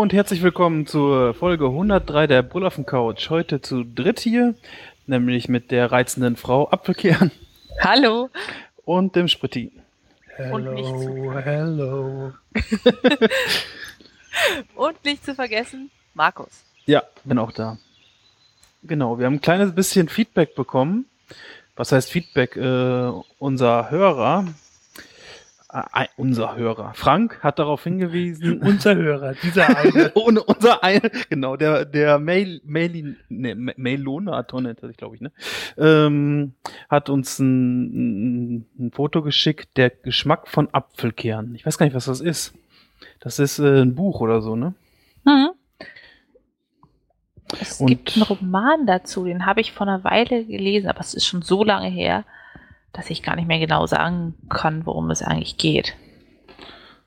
Hallo und herzlich willkommen zur Folge 103 der Bullaffen Couch. Heute zu dritt hier, nämlich mit der reizenden Frau Apfelkern. Hallo. Und dem Spritti. Hello, hello. und nicht zu vergessen, Markus. Ja, bin auch da. Genau, wir haben ein kleines bisschen Feedback bekommen. Was heißt Feedback? Äh, unser Hörer, äh, unser Hörer. Frank hat darauf hingewiesen. unser Hörer, dieser eine. Ohne unser eine, genau, der, der Mail, Mail, ne, Mailonaton nennt er glaube ich, ne? Ähm, hat uns ein, ein, Foto geschickt, der Geschmack von Apfelkern. Ich weiß gar nicht, was das ist. Das ist äh, ein Buch oder so, ne? Mhm. Es Und gibt einen Roman dazu, den habe ich vor einer Weile gelesen, aber es ist schon so lange her dass ich gar nicht mehr genau sagen kann, worum es eigentlich geht.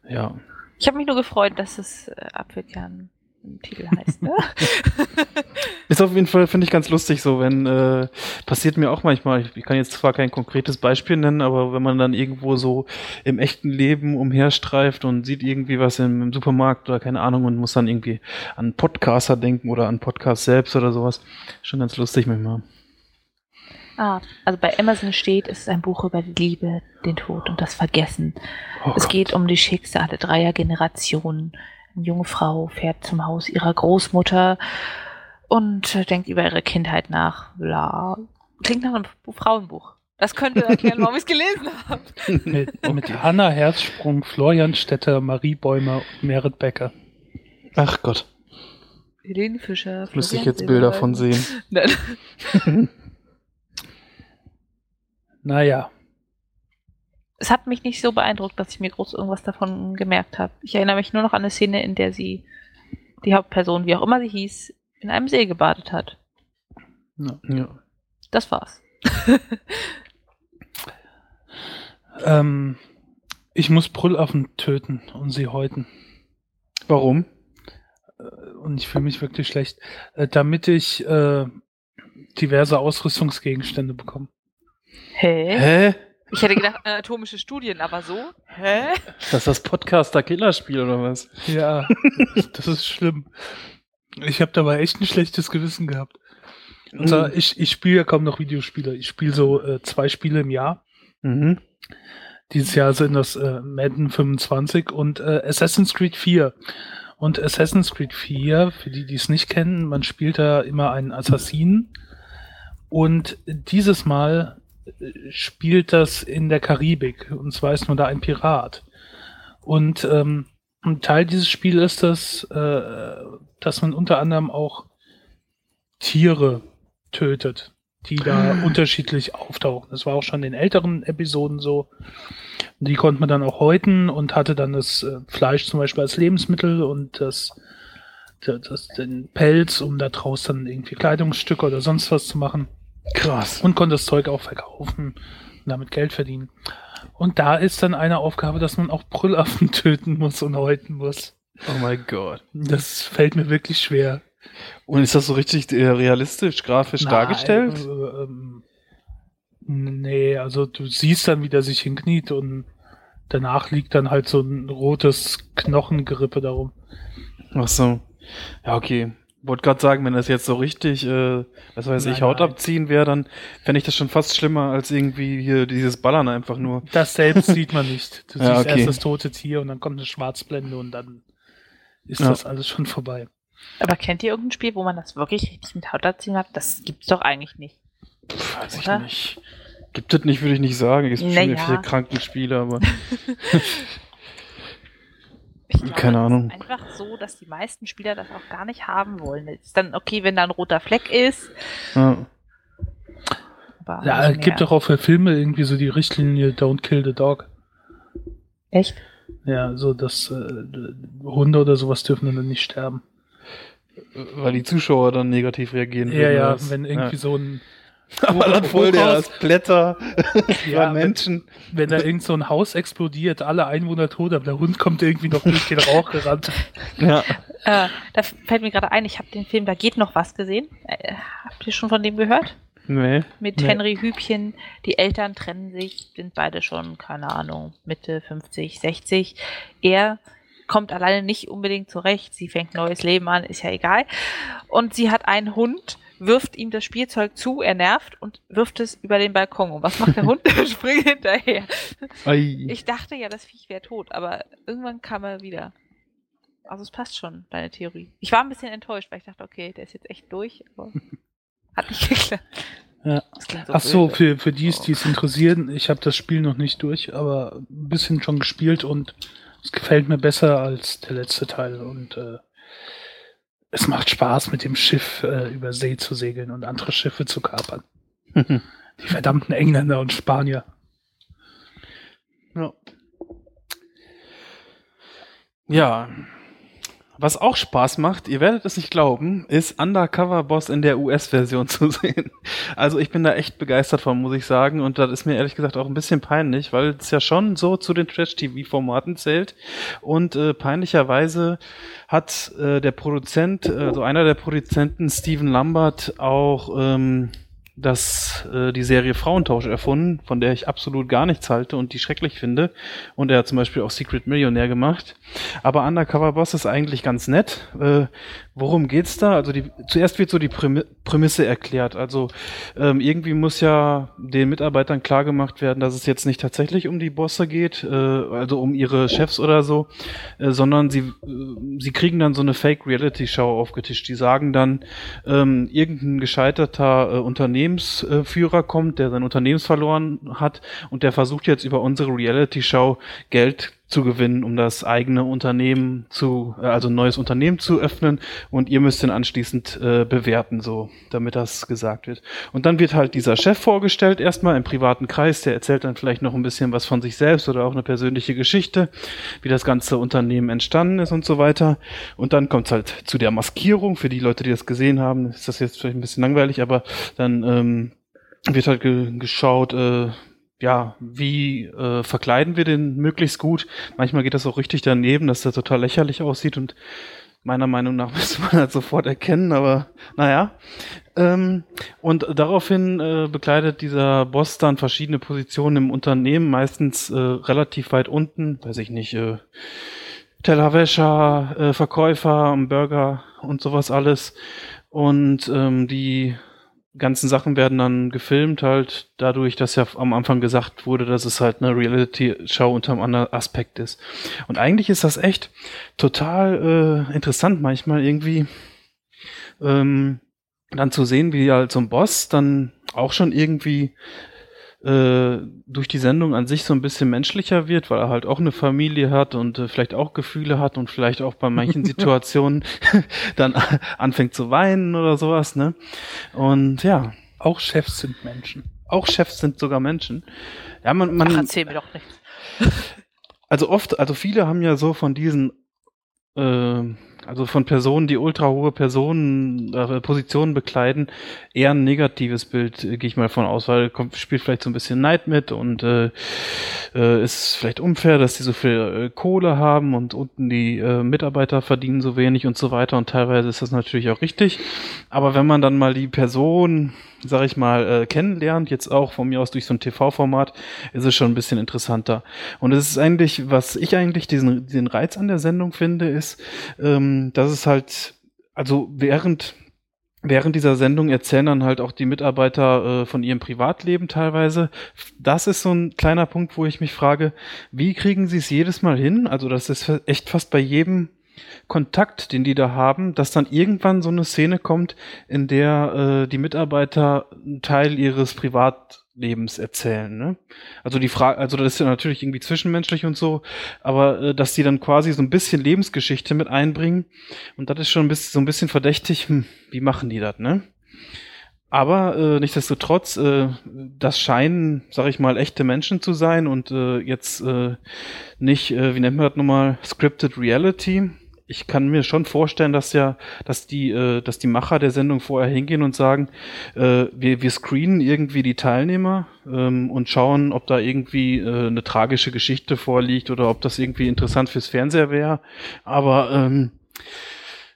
Ja. Ich habe mich nur gefreut, dass es äh, Apfelkern im Titel heißt. Ne? ist auf jeden Fall, finde ich, ganz lustig so, wenn, äh, passiert mir auch manchmal, ich, kann jetzt zwar kein konkretes Beispiel nennen, aber wenn man dann irgendwo so im echten Leben umherstreift und sieht irgendwie was im, im Supermarkt oder keine Ahnung und muss dann irgendwie an Podcaster denken oder an Podcast selbst oder sowas, schon ganz lustig manchmal. Ah, also bei Amazon steht, es ist ein Buch über die Liebe, den Tod und das Vergessen. Oh es geht um die Schicksale dreier Generationen. Eine junge Frau fährt zum Haus ihrer Großmutter und denkt über ihre Kindheit nach. Bla. Klingt nach einem Frauenbuch. Das könnte erklären, warum ich es gelesen habe. mit, mit Hanna Herzsprung, Florian Stetter, Marie Bäumer und Merit Becker. Ach Gott. Helene Fischer. Müsste ich jetzt Bilder von sehen. Nein. Naja. Es hat mich nicht so beeindruckt, dass ich mir groß irgendwas davon gemerkt habe. Ich erinnere mich nur noch an eine Szene, in der sie, die Hauptperson, wie auch immer sie hieß, in einem See gebadet hat. Ja. ja. Das war's. ähm, ich muss Brüllaffen töten und sie häuten. Warum? Äh, und ich fühle mich wirklich schlecht. Äh, damit ich äh, diverse Ausrüstungsgegenstände bekomme. Hä? Hä? Ich hätte gedacht, anatomische Studien, aber so? Hä? Das ist das Podcaster-Killerspiel oder was? Ja, das ist schlimm. Ich habe dabei echt ein schlechtes Gewissen gehabt. Und zwar, mhm. ich, ich spiele ja kaum noch Videospiele. Ich spiele so äh, zwei Spiele im Jahr. Mhm. Dieses Jahr sind das äh, Madden 25 und äh, Assassin's Creed 4. Und Assassin's Creed 4, für die, die es nicht kennen, man spielt da immer einen Assassinen. Und dieses Mal spielt das in der Karibik. Und zwar ist nur da ein Pirat. Und ähm, ein Teil dieses Spiels ist das, äh, dass man unter anderem auch Tiere tötet, die da ah. unterschiedlich auftauchen. Das war auch schon in älteren Episoden so. Die konnte man dann auch häuten und hatte dann das äh, Fleisch zum Beispiel als Lebensmittel und das, das, das den Pelz, um da draus dann irgendwie Kleidungsstücke oder sonst was zu machen. Krass. Und konnte das Zeug auch verkaufen und damit Geld verdienen. Und da ist dann eine Aufgabe, dass man auch Brüllaffen töten muss und häuten muss. Oh mein Gott. Das fällt mir wirklich schwer. Und ist das so richtig äh, realistisch, grafisch Nein, dargestellt? Äh, ähm, nee, also du siehst dann, wie der sich hinkniet und danach liegt dann halt so ein rotes Knochengerippe darum. Ach so. Ja, okay wollte gerade sagen, wenn das jetzt so richtig, äh, was weiß nein, ich, Haut nein. abziehen wäre, dann fände ich das schon fast schlimmer als irgendwie hier dieses Ballern einfach nur. Das selbst sieht man nicht. Du ja, siehst okay. erst das tote Tier und dann kommt eine Schwarzblende und dann ist ja. das alles schon vorbei. Aber kennt ihr irgendein Spiel, wo man das wirklich richtig mit Haut abziehen hat? Das gibt's doch eigentlich nicht. Pff, weiß Oder? ich nicht. Gibt es nicht, würde ich nicht sagen. Es gibt naja. viele Krankenspiele, aber. Ich glaube, Keine Ahnung. Es ist einfach so, dass die meisten Spieler das auch gar nicht haben wollen. Es ist dann okay, wenn da ein roter Fleck ist. Ja. Aber ja, es gibt doch auch für Filme irgendwie so die Richtlinie Don't kill the dog. Echt? Ja, so dass äh, Hunde oder sowas dürfen dann nicht sterben. Weil die Zuschauer dann negativ reagieren. Ja, ja, wenn irgendwie ja. so ein aber dann voll der Blätter ja, Menschen. Wenn, wenn da irgend so ein Haus explodiert, alle Einwohner tot, aber der Hund kommt irgendwie noch durch den Rauch gerannt. Ja. Äh, da fällt mir gerade ein, ich habe den Film Da geht noch was gesehen. Äh, habt ihr schon von dem gehört? Nee. Mit nee. Henry Hübchen. Die Eltern trennen sich, sind beide schon, keine Ahnung, Mitte 50, 60. Er kommt alleine nicht unbedingt zurecht. Sie fängt neues Leben an, ist ja egal. Und sie hat einen Hund, wirft ihm das Spielzeug zu, er nervt und wirft es über den Balkon. Und was macht der Hund? Er springt hinterher. Ei. Ich dachte ja, das Viech wäre tot, aber irgendwann kam er wieder. Also es passt schon, deine Theorie. Ich war ein bisschen enttäuscht, weil ich dachte, okay, der ist jetzt echt durch, aber hat nicht geklappt. Ja. So Ach so, für, für die, die es interessieren, ich habe das Spiel noch nicht durch, aber ein bisschen schon gespielt und es gefällt mir besser als der letzte Teil und äh, es macht Spaß, mit dem Schiff äh, über See zu segeln und andere Schiffe zu kapern. die verdammten Engländer und Spanier. Ja. Ja, was auch Spaß macht, ihr werdet es nicht glauben, ist Undercover Boss in der US-Version zu sehen. Also ich bin da echt begeistert von, muss ich sagen. Und das ist mir ehrlich gesagt auch ein bisschen peinlich, weil es ja schon so zu den Trash-TV-Formaten zählt. Und äh, peinlicherweise hat äh, der Produzent, also einer der Produzenten, Steven Lambert, auch ähm, das, äh, die Serie Frauentausch erfunden, von der ich absolut gar nichts halte und die schrecklich finde. Und er hat zum Beispiel auch Secret Millionaire gemacht. Aber Undercover Boss ist eigentlich ganz nett. Äh, worum geht's da? Also die, zuerst wird so die Prämisse erklärt. Also ähm, irgendwie muss ja den Mitarbeitern klar gemacht werden, dass es jetzt nicht tatsächlich um die Bosse geht, äh, also um ihre Chefs oder so, äh, sondern sie, äh, sie kriegen dann so eine Fake-Reality-Show aufgetischt. Die sagen dann, ähm, irgendein gescheiterter äh, Unternehmensführer kommt, der sein Unternehmens verloren hat und der versucht jetzt über unsere Reality-Show Geld zu gewinnen, um das eigene Unternehmen zu, äh, also ein neues Unternehmen zu öffnen und ihr müsst ihn anschließend äh, bewerten, so, damit das gesagt wird. Und dann wird halt dieser Chef vorgestellt, erstmal im privaten Kreis, der erzählt dann vielleicht noch ein bisschen was von sich selbst oder auch eine persönliche Geschichte, wie das ganze Unternehmen entstanden ist und so weiter. Und dann kommt es halt zu der Maskierung. Für die Leute, die das gesehen haben, ist das jetzt vielleicht ein bisschen langweilig, aber dann ähm, wird halt ge geschaut, äh, ja, wie äh, verkleiden wir den möglichst gut? Manchmal geht das auch richtig daneben, dass der total lächerlich aussieht und meiner Meinung nach müsste man halt sofort erkennen, aber naja. Ähm, und daraufhin äh, bekleidet dieser Boss dann verschiedene Positionen im Unternehmen, meistens äh, relativ weit unten, weiß ich nicht, äh, Tellerwäscher, äh, Verkäufer, Burger und sowas alles. Und ähm, die ganzen Sachen werden dann gefilmt, halt dadurch, dass ja am Anfang gesagt wurde, dass es halt eine Reality-Show unter einem anderen Aspekt ist. Und eigentlich ist das echt total äh, interessant manchmal irgendwie ähm, dann zu sehen, wie halt so ein Boss dann auch schon irgendwie äh, durch die Sendung an sich so ein bisschen menschlicher wird, weil er halt auch eine Familie hat und äh, vielleicht auch Gefühle hat und vielleicht auch bei manchen Situationen dann anfängt zu weinen oder sowas, ne? Und ja. Auch Chefs sind Menschen. Auch Chefs sind sogar Menschen. Ja, man, man. Ach, erzähl mir doch nichts. Also oft, also viele haben ja so von diesen äh, also von Personen, die ultra hohe Personen, äh, Positionen bekleiden, eher ein negatives Bild, äh, gehe ich mal von aus, weil kommt, spielt vielleicht so ein bisschen Neid mit und äh, äh, ist vielleicht unfair, dass die so viel äh, Kohle haben und unten die äh, Mitarbeiter verdienen so wenig und so weiter und teilweise ist das natürlich auch richtig. Aber wenn man dann mal die Person sag ich mal, äh, kennenlernt, jetzt auch von mir aus durch so ein TV-Format, ist es schon ein bisschen interessanter. Und es ist eigentlich, was ich eigentlich diesen, den Reiz an der Sendung finde, ist, ähm, dass es halt, also während Während dieser Sendung erzählen dann halt auch die Mitarbeiter äh, von ihrem Privatleben teilweise. Das ist so ein kleiner Punkt, wo ich mich frage, wie kriegen sie es jedes Mal hin? Also das ist echt fast bei jedem Kontakt, den die da haben, dass dann irgendwann so eine Szene kommt, in der äh, die Mitarbeiter einen Teil ihres Privatlebens erzählen. Ne? Also die Frage, also das ist ja natürlich irgendwie zwischenmenschlich und so, aber äh, dass die dann quasi so ein bisschen Lebensgeschichte mit einbringen und das ist schon ein bisschen, so ein bisschen verdächtig. Hm, wie machen die das? Ne? Aber äh, nichtsdestotrotz, äh, das scheinen, sag ich mal, echte Menschen zu sein und äh, jetzt äh, nicht, äh, wie nennt man das nochmal, Scripted Reality ich kann mir schon vorstellen, dass ja, dass die, äh, dass die Macher der Sendung vorher hingehen und sagen, äh, wir, wir screenen irgendwie die Teilnehmer ähm, und schauen, ob da irgendwie äh, eine tragische Geschichte vorliegt oder ob das irgendwie interessant fürs Fernseher wäre. Aber ähm,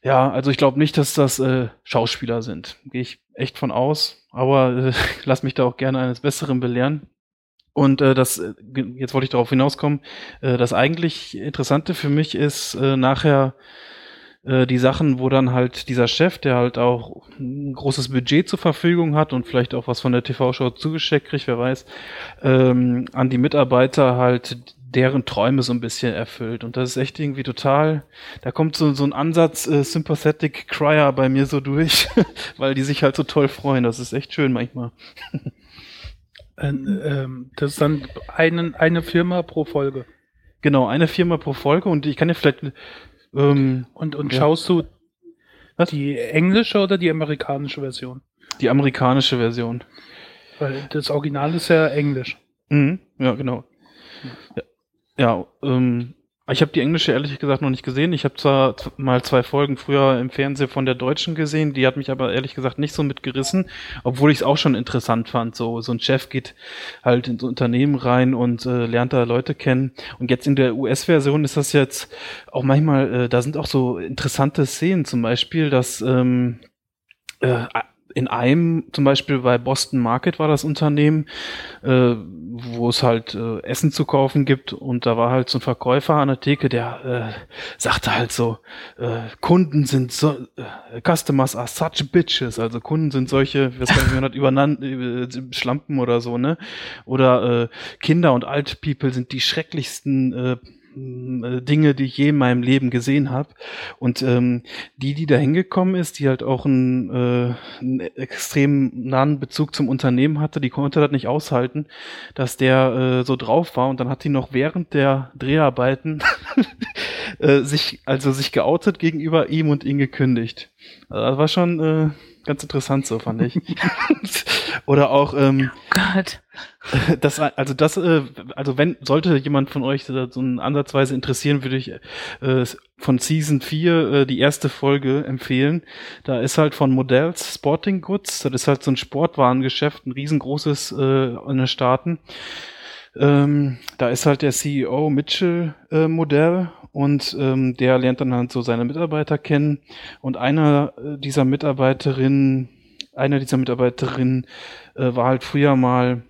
ja, also ich glaube nicht, dass das äh, Schauspieler sind. Gehe ich echt von aus. Aber äh, lass mich da auch gerne eines Besseren belehren. Und äh, das, äh, jetzt wollte ich darauf hinauskommen, äh, das eigentlich Interessante für mich ist äh, nachher äh, die Sachen, wo dann halt dieser Chef, der halt auch ein großes Budget zur Verfügung hat und vielleicht auch was von der TV-Show zugesteckt kriegt, wer weiß, ähm, an die Mitarbeiter halt deren Träume so ein bisschen erfüllt. Und das ist echt irgendwie total, da kommt so, so ein Ansatz äh, Sympathetic Crier bei mir so durch, weil die sich halt so toll freuen. Das ist echt schön manchmal. Ähm, ähm, das ist dann einen, eine Firma pro Folge. Genau, eine Firma pro Folge und ich kann ja vielleicht. Ähm, und und ja. schaust du Was? die englische oder die amerikanische Version? Die amerikanische Version. Weil das Original ist ja Englisch. Mhm, ja, genau. Ja, ja ähm, ich habe die englische ehrlich gesagt noch nicht gesehen. Ich habe zwar mal zwei Folgen früher im Fernsehen von der deutschen gesehen, die hat mich aber ehrlich gesagt nicht so mitgerissen, obwohl ich es auch schon interessant fand. So, so ein Chef geht halt ins Unternehmen rein und äh, lernt da Leute kennen. Und jetzt in der US-Version ist das jetzt auch manchmal, äh, da sind auch so interessante Szenen, zum Beispiel, dass ähm, äh, in einem, zum Beispiel bei Boston Market war das Unternehmen, äh, wo es halt äh, Essen zu kaufen gibt und da war halt so ein Verkäufer an der Theke, der äh, sagte halt so, äh, Kunden sind so, äh, Customers are such bitches, also Kunden sind solche, was weiß nicht, übereinander, äh, Schlampen oder so, ne? Oder äh, Kinder und Alt People sind die schrecklichsten äh, Dinge, die ich je in meinem Leben gesehen habe. Und ähm, die, die da hingekommen ist, die halt auch einen, äh, einen extrem nahen Bezug zum Unternehmen hatte, die konnte das nicht aushalten, dass der äh, so drauf war. Und dann hat die noch während der Dreharbeiten äh, sich, also sich geoutet gegenüber ihm und ihn gekündigt. Also das war schon äh, ganz interessant so, fand ich. Oder auch, ähm, oh Gott. Das, also das, äh, also wenn, sollte jemand von euch so ein ansatzweise interessieren, würde ich äh, von Season 4 äh, die erste Folge empfehlen. Da ist halt von Modells Sporting Goods, das ist halt so ein Sportwarengeschäft, ein riesengroßes äh, in den Staaten. Ähm, da ist halt der CEO Mitchell äh, Modell und ähm, der lernt dann halt so seine Mitarbeiter kennen und einer äh, dieser Mitarbeiterinnen, einer dieser Mitarbeiterinnen äh, war halt früher mal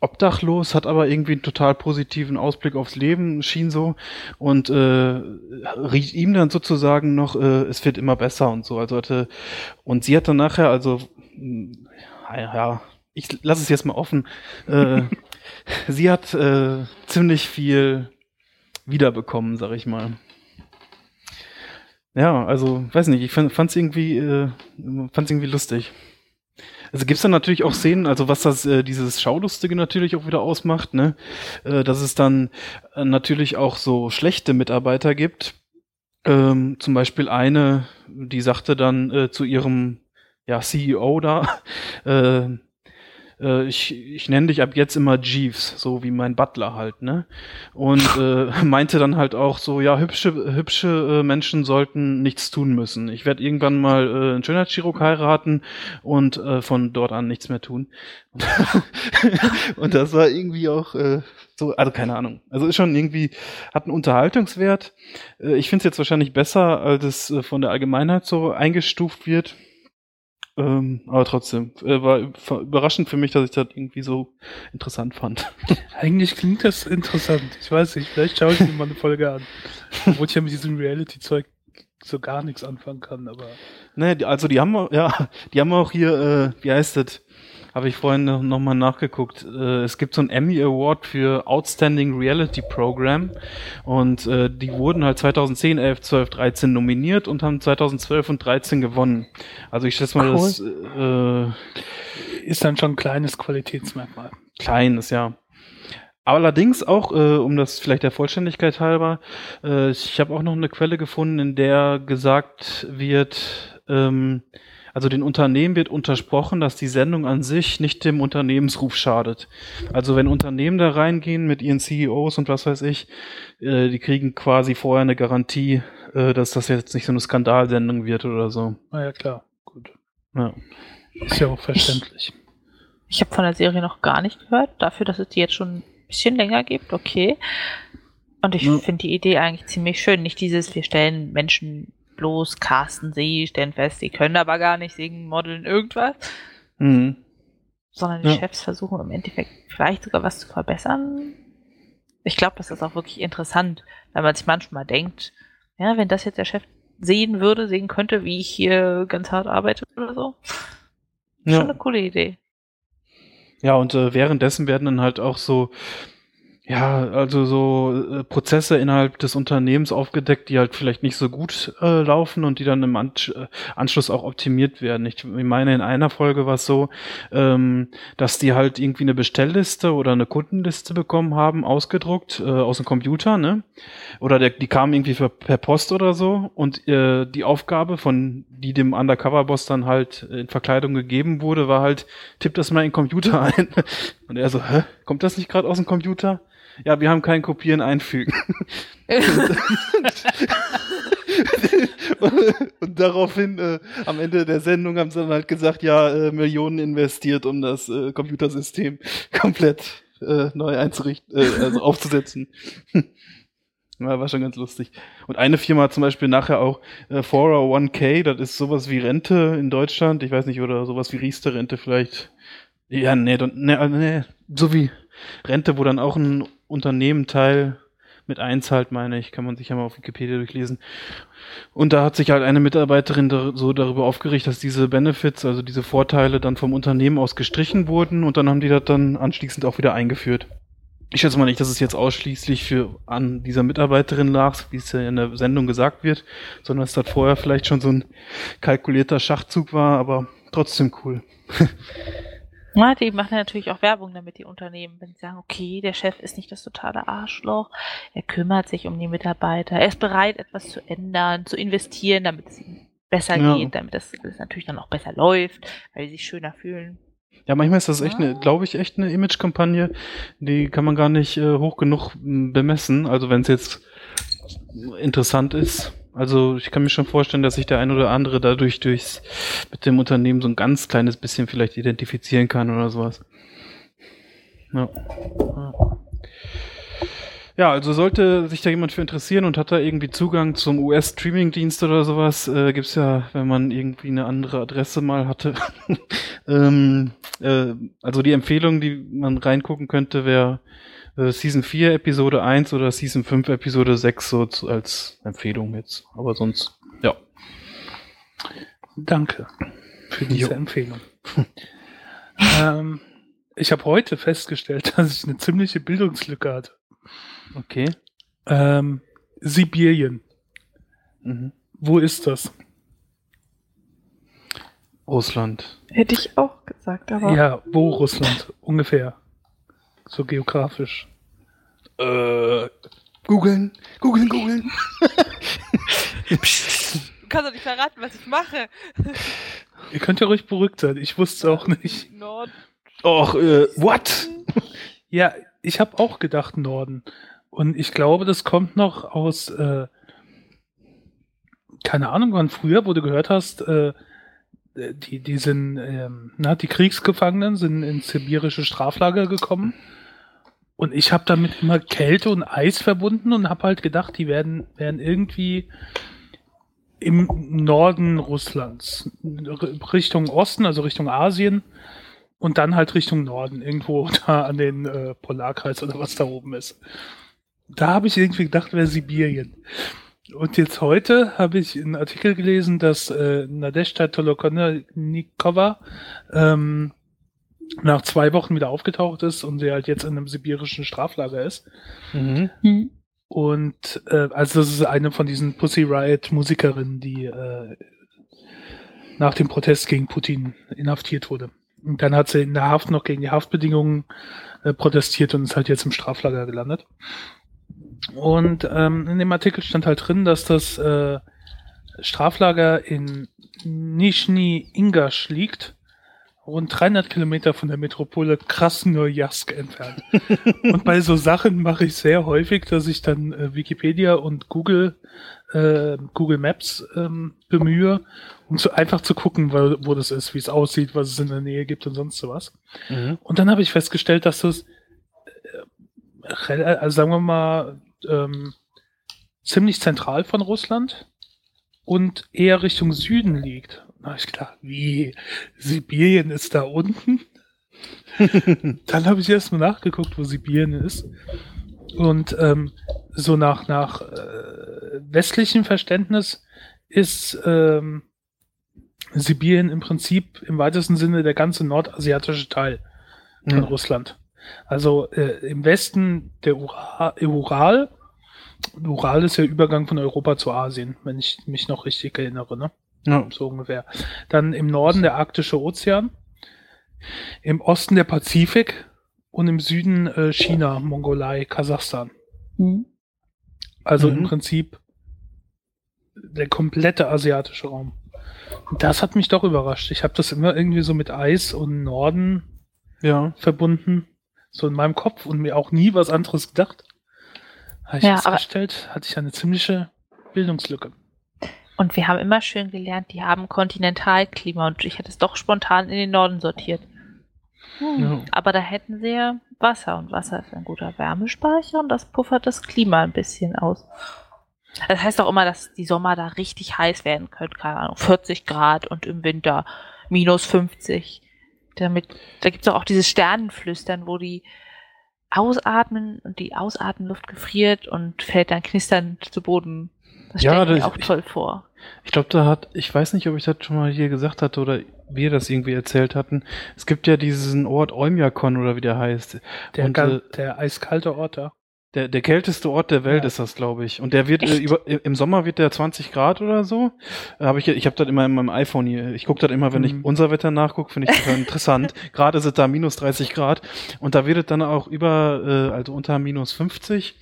obdachlos, hat aber irgendwie einen total positiven Ausblick aufs Leben, schien so und äh, riet ihm dann sozusagen noch, äh, es wird immer besser und so. Also hatte und sie hat dann nachher, also ja, ich lasse es jetzt mal offen. Äh, sie hat äh, ziemlich viel wiederbekommen, sag ich mal. Ja, also weiß nicht, ich fand es irgendwie, äh, fand's irgendwie lustig. Also gibt's dann natürlich auch Szenen, also was das äh, dieses Schaulustige natürlich auch wieder ausmacht, ne, äh, dass es dann äh, natürlich auch so schlechte Mitarbeiter gibt. Ähm, zum Beispiel eine, die sagte dann äh, zu ihrem ja, CEO da, äh, äh, ich, ich nenne dich ab jetzt immer Jeeves, so wie mein Butler halt, ne? Und äh, meinte dann halt auch so, ja, hübsche, hübsche äh, Menschen sollten nichts tun müssen. Ich werde irgendwann mal äh, einen Schönheitschirurg heiraten und äh, von dort an nichts mehr tun. und das war irgendwie auch äh, so, also keine Ahnung. Also ist schon irgendwie, hat einen Unterhaltungswert. Äh, ich finde es jetzt wahrscheinlich besser, als es äh, von der Allgemeinheit so eingestuft wird. Ähm, aber trotzdem, äh, war überraschend für mich, dass ich das irgendwie so interessant fand. Eigentlich klingt das interessant. Ich weiß nicht, vielleicht schaue ich mir mal eine Folge an. Obwohl ich ja mit diesem Reality-Zeug so gar nichts anfangen kann, aber. Ne, also die haben ja, die haben auch hier, äh, wie heißt das? Habe ich vorhin noch mal nachgeguckt. Äh, es gibt so einen Emmy Award für Outstanding Reality Program und äh, die wurden halt 2010, 11, 12, 13 nominiert und haben 2012 und 13 gewonnen. Also ich schätze mal, cool. das äh, ist dann schon ein kleines Qualitätsmerkmal. Kleines, ja. Allerdings auch, äh, um das vielleicht der Vollständigkeit halber, äh, ich habe auch noch eine Quelle gefunden, in der gesagt wird, ähm, also den Unternehmen wird untersprochen, dass die Sendung an sich nicht dem Unternehmensruf schadet. Also wenn Unternehmen da reingehen mit ihren CEOs und was weiß ich, äh, die kriegen quasi vorher eine Garantie, äh, dass das jetzt nicht so eine Skandalsendung wird oder so. Ah ja, klar. Gut. Ja. Ist ja auch verständlich. Ich, ich habe von der Serie noch gar nicht gehört, dafür, dass es die jetzt schon ein bisschen länger gibt, okay. Und ich ja. finde die Idee eigentlich ziemlich schön. Nicht dieses, wir stellen Menschen bloß casten sie, stellen fest, sie können aber gar nicht singen, modeln, irgendwas. Mhm. sondern die Ja. Chefs versuchen im Endeffekt vielleicht sogar was zu verbessern. Ich glaube, das ist auch wirklich interessant, weil man sich manchmal denkt, ja, wenn das jetzt der Chef sehen würde, sehen könnte, wie ich hier ganz hart arbeite oder so. Schon Ja. eine coole Idee. Ja, und äh, währenddessen werden dann halt auch so, ja, also so äh, Prozesse innerhalb des Unternehmens aufgedeckt, die halt vielleicht nicht so gut äh, laufen und die dann im Ansch äh, Anschluss auch optimiert werden. Ich meine, in einer Folge war es so, ähm, dass die halt irgendwie eine Bestellliste oder eine Kundenliste bekommen haben, ausgedruckt äh, aus dem Computer, ne? Oder der, die kamen irgendwie für, per Post oder so und äh, die Aufgabe von, die dem Undercover-Boss dann halt in Verkleidung gegeben wurde, war halt, tipp das mal in den Computer ein. Und er so, hä, kommt das nicht gerade aus dem Computer? Ja, wir haben kein Kopieren einfügen. und daraufhin, äh, am Ende der Sendung haben sie dann halt gesagt, ja, äh, Millionen investiert, um das äh, Computersystem komplett äh, neu einzurichten, äh, also aufzusetzen. Ja, war schon ganz lustig. Und eine Firma hat zum Beispiel nachher auch äh, 401k, das ist sowas wie Rente in Deutschland, ich weiß nicht, oder sowas wie Riester-Rente vielleicht. Ja, nee, dann- nee, äh, nee, so wie Rente, wo dann auch ein Unternehmen Teil mit einzahlt, meine ich, kann man sich ja mal auf Wikipedia durchlesen. Und da hat sich halt eine Mitarbeiterin da, so darüber aufgeregt, dass diese Benefits, also diese Vorteile dann vom Unternehmen aus gestrichen wurden und dann haben die das dann anschließend auch wieder eingeführt. Ich schätze mal nicht, dass es jetzt ausschließlich für an dieser Mitarbeiterin lag, wie es ja in der Sendung gesagt wird, sondern dass das vorher vielleicht schon so ein kalkulierter Schachzug war, aber trotzdem cool. Ja, die machen natürlich auch Werbung damit, die Unternehmen, wenn sie sagen, okay, der Chef ist nicht das totale Arschloch, er kümmert sich um die Mitarbeiter, er ist bereit, etwas zu ändern, zu investieren, damit es ihnen besser Ja. geht, damit das alles natürlich dann auch besser läuft, weil sie sich schöner fühlen. Ja, manchmal ist das echt eine, Ah. glaube ich, echt eine Image-Kampagne, die kann man gar nicht äh, hoch genug bemessen. Also wenn es jetzt interessant ist. Also ich kann mir schon vorstellen, dass sich der ein oder andere dadurch durchs mit dem Unternehmen so ein ganz kleines bisschen vielleicht identifizieren kann oder sowas. Ja. Ja. Also sollte sich da jemand für interessieren und hat da irgendwie Zugang zum US-Streaming-Dienst oder sowas, äh, gibt's ja, wenn man irgendwie eine andere Adresse mal hatte. ähm, äh, also die Empfehlung, die man reingucken könnte, wäre äh, Season 4, Episode 1 oder Season 5, Episode 6 so zu, als Empfehlung jetzt. Aber sonst, ja. Danke für diese Jo. Empfehlung. ähm, ich habe heute festgestellt, dass ich eine ziemliche Bildungslücke hatte. Okay. Ähm, Sibirien. Mhm. Wo ist das? Russland. Hätte ich auch gesagt, aber Ja, wo Russland? Ungefähr. So geografisch. Äh, googeln, googeln, googeln. du kannst doch nicht verraten, was ich mache. Ihr könnt ja ruhig beruhigt sein. Ich wusste es auch nicht. Nord. Och, äh, what? Ja, ich habe auch gedacht Norden. Und ich glaube, das kommt noch aus, äh, keine Ahnung, wann früher, wo du gehört hast, äh, die, die sind, ähm, na, die Kriegsgefangenen sind ins sibirische Straflager gekommen. Und ich habe damit immer Kälte und Eis verbunden und habe halt gedacht, die werden, werden irgendwie im Norden Russlands, Richtung Osten, also Richtung Asien und dann halt Richtung Norden, irgendwo da an den äh, Polarkreis oder was da oben ist. Da habe ich irgendwie gedacht, wäre Sibirien. Und jetzt heute habe ich einen Artikel gelesen, dass äh, Nadezhda Tolokonnikova ähm, nach zwei Wochen wieder aufgetaucht ist und sie halt jetzt in einem sibirischen Straflager ist. Mhm. Hm. Und äh, also das ist eine von diesen Pussy Riot Musikerinnen, die äh, nach dem Protest gegen Putin inhaftiert wurde. Und dann hat sie in der Haft noch gegen die Haftbedingungen äh, protestiert und ist halt jetzt im Straflager gelandet. Und ähm, in dem Artikel stand halt drin, dass das äh, Straflager in Nizhny Ingash liegt, rund 300 Kilometer von der Metropole Krasnojarsk entfernt. und bei so Sachen mache ich sehr häufig, dass ich dann äh, Wikipedia und Google äh, Google Maps ähm, bemühe, um zu, einfach zu gucken, wo, wo das ist, wie es aussieht, was es in der Nähe gibt und sonst sowas. Mhm. Und dann habe ich festgestellt, dass das, äh, also sagen wir mal, ähm, ziemlich zentral von Russland und eher Richtung Süden liegt. Da habe ich gedacht, wie, Sibirien ist da unten? Dann habe ich erstmal nachgeguckt, wo Sibirien ist. Und ähm, so nach, nach äh, westlichem Verständnis ist ähm, Sibirien im Prinzip im weitesten Sinne der ganze nordasiatische Teil von Mhm. Russland. Also äh, im Westen der Ura Ural. Ural ist der Übergang von Europa zu Asien, wenn ich mich noch richtig erinnere, ne? Ja. So ungefähr. Dann im Norden der Arktische Ozean, im Osten der Pazifik und im Süden äh, China, Mongolei, Kasachstan. Hm. Also Mhm. im Prinzip der komplette asiatische Raum. Das hat mich doch überrascht. Ich habe das immer irgendwie so mit Eis und Norden Ja. verbunden, so in meinem Kopf und mir auch nie was anderes gedacht. Habe ich Ja, festgestellt, hatte ich eine ziemliche Bildungslücke. Und wir haben immer schön gelernt, die haben Kontinentalklima und ich hätte es doch spontan in den Norden sortiert. Hm. Ja. Aber da hätten sie ja Wasser und Wasser ist ein guter Wärmespeicher und das puffert das Klima ein bisschen aus. Das heißt auch immer, dass die Sommer da richtig heiß werden können, keine Ahnung, 40 Grad und im Winter minus 50. Damit, da gibt es auch dieses Sternenflüstern, wo die ausatmen und die Ausatemluft gefriert und fällt dann knisternd zu Boden. Das Ja, stelle ich mir das- auch toll vor. Ich glaube, da hat, ich weiß nicht, ob ich das schon mal hier gesagt hatte oder wir das irgendwie erzählt hatten. Es gibt ja diesen Ort Oymyakon oder wie der heißt. Der, Und, äh, der eiskalte Ort da. Der, der kälteste Ort der Welt Ja. ist das, glaube ich. Und der wird äh, über, im Sommer wird der 20 Grad oder so. Äh, Hab ich ich habe das immer in meinem iPhone hier. Ich gucke das immer, wenn ich Mhm. unser Wetter nachgucke, finde ich total interessant. Gerade sind da minus 30 Grad und da wird es dann auch über, äh, also unter minus 50.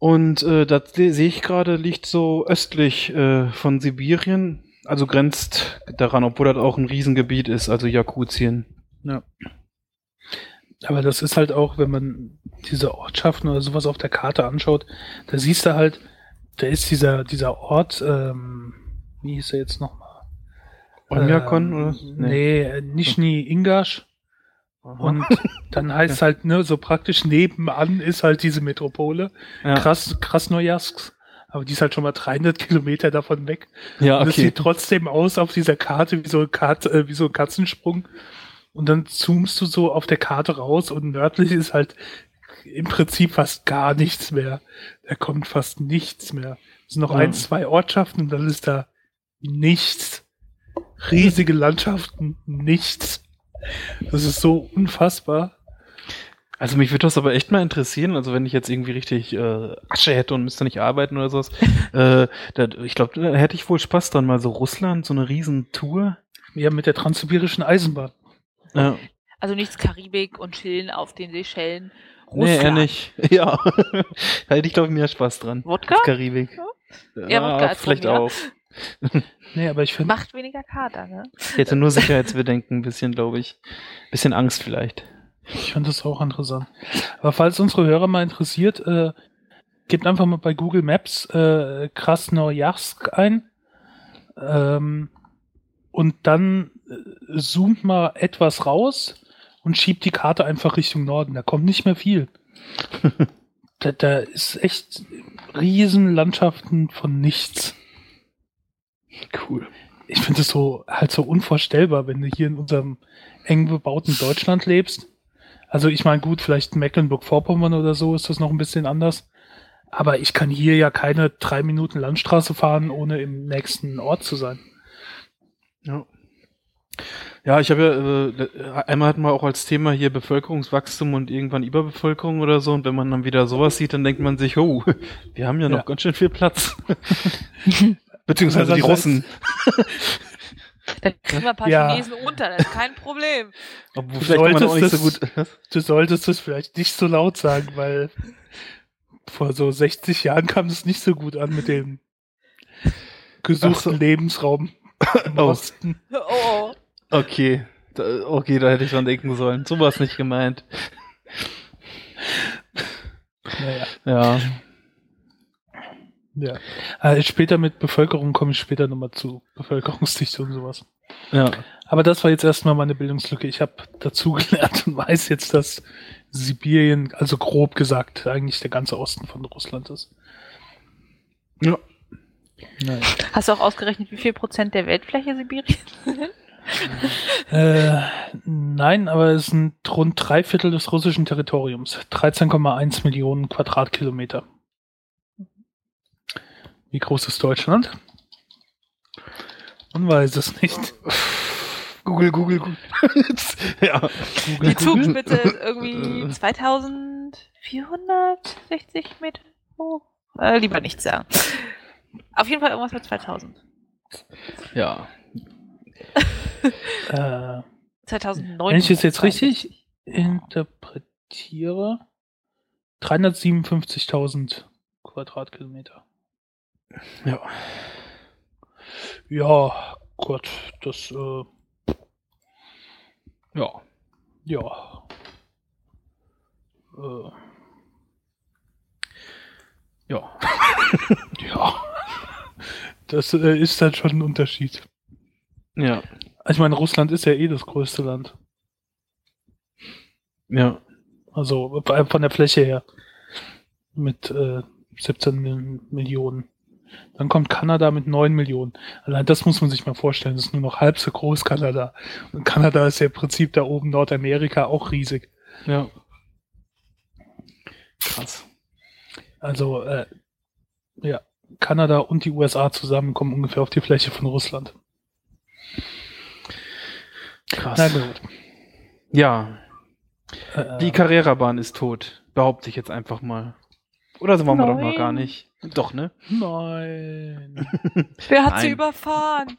Und äh, das se- sehe ich gerade, liegt so östlich äh, von Sibirien, also grenzt daran, obwohl das auch ein Riesengebiet ist, also Jakutien. Ja. Aber das ist halt auch, wenn man diese Ortschaften oder sowas auf der Karte anschaut, da siehst du halt, da ist dieser, dieser Ort, ähm, wie hieß er jetzt nochmal? Oymyakon ähm, oder? Nee, äh, Nizhny Ingash. Und dann heißt halt, ne, so praktisch nebenan ist halt diese Metropole. ja. Krass, Krasnojarsk. Aber die ist halt schon mal 300 Kilometer davon weg. ja, Und es okay. sieht trotzdem aus auf dieser Karte wie so, ein Kat äh, wie so ein Katzensprung. Und dann zoomst du so auf der Karte raus und nördlich ist halt im Prinzip fast gar nichts mehr. Da kommt fast nichts mehr. Es sind noch Ja. ein, zwei Ortschaften und dann ist da nichts. Riesige Landschaften, nichts. Das ist so unfassbar. Also mich würde das aber echt mal interessieren, also wenn ich jetzt irgendwie richtig äh, Asche hätte und müsste nicht arbeiten oder sowas, äh, da, ich glaube, da hätte ich wohl Spaß dann mal so Russland, so eine Riesentour. Ja, mit der transsibirischen Eisenbahn. Ja. Also nichts Karibik und Chillen auf den Seychellen. Nee, eher Russland. nicht. Ja. da hätte ich, glaube ich, mehr Spaß dran. Wodka? Karibik. Ja, Wodka als vielleicht Rum, ja. auch. Nee, aber ich finde, Macht weniger Kater, ne? Ich hätte nur Sicherheitsbedenken, ein bisschen, glaube ich. Bisschen Angst vielleicht. Ich finde das auch interessant. Aber falls unsere Hörer mal interessiert, äh, gebt einfach mal bei Google Maps äh, Krasnojarsk ein ähm, und dann äh, zoomt mal etwas raus und schiebt die Karte einfach Richtung Norden. Da kommt nicht mehr viel. da, da ist echt Riesenlandschaften von nichts. Cool. Ich finde es so halt so unvorstellbar, wenn du hier in unserem eng bebauten Deutschland lebst. Also ich meine, gut, vielleicht Mecklenburg-Vorpommern oder so ist das noch ein bisschen anders. Aber ich kann hier ja keine drei Minuten Landstraße fahren, ohne im nächsten Ort zu sein. Ja. Ja, ich habe ja, äh, einmal hatten wir auch als Thema hier Bevölkerungswachstum und irgendwann Überbevölkerung oder so. Und wenn man dann wieder sowas sieht, dann denkt man sich, oh, wir haben ja noch Ja. ganz schön viel Platz. Beziehungsweise die Russen. Dann kriegen wir ein paar Ja. Chinesen unter, das ist kein Problem. Obwohl, Du vielleicht kann man auch nicht solltest so gut. Du solltest es vielleicht nicht so laut sagen, weil vor so 60 Jahren kam es nicht so gut an mit dem gesuchten so. Lebensraum im Oh. Osten. Oh, oh. Okay. Da, okay, da hätte ich dran denken sollen. So war es nicht gemeint. Naja. Ja. Ja. Äh, später mit Bevölkerung komme ich später nochmal zu Bevölkerungsdichte und sowas. Ja. Aber das war jetzt erstmal meine Bildungslücke. Ich habe dazugelernt und weiß jetzt, dass Sibirien, also grob gesagt, eigentlich der ganze Osten von Russland ist. Ja. Naja. Hast du auch ausgerechnet, wie viel Prozent der Weltfläche Sibirien sind? Äh, nein, aber es sind rund drei Viertel des russischen Territoriums. 13,1 Millionen Quadratkilometer. Wie groß ist Deutschland? Man weiß es nicht. Google, Google, Google. ja. Die Zugspitze ist irgendwie 2460 Meter hoch. Äh, lieber nicht sagen. Auf jeden Fall irgendwas mit 2000. Ja. Äh, 2009. wenn ich es jetzt richtig interpretiere, 357.000 Quadratkilometer. Ja. Ja, Gott, das, äh, Ja. ja. Äh, Ja. ja. Das äh, ist dann schon ein Unterschied. Ja. Ich meine, Russland ist ja eh das größte Land. Ja. Also von der Fläche her. Mit äh, 17 Mil- Millionen. Dann kommt Kanada mit 9 Millionen. Allein das muss man sich mal vorstellen. Das ist nur noch halb so groß Kanada. Und Kanada ist ja im Prinzip da oben Nordamerika auch riesig. Ja. Krass. Also, äh, ja, Kanada und die USA zusammen kommen ungefähr auf die Fläche von Russland. Krass. Na gut. Ja. Äh, Die Carrera-Bahn ist tot. Behaupte ich jetzt einfach mal. Oder so wollen wir doch noch Nein. gar nicht. Doch, ne? Nein. Wer hat sie Nein. überfahren?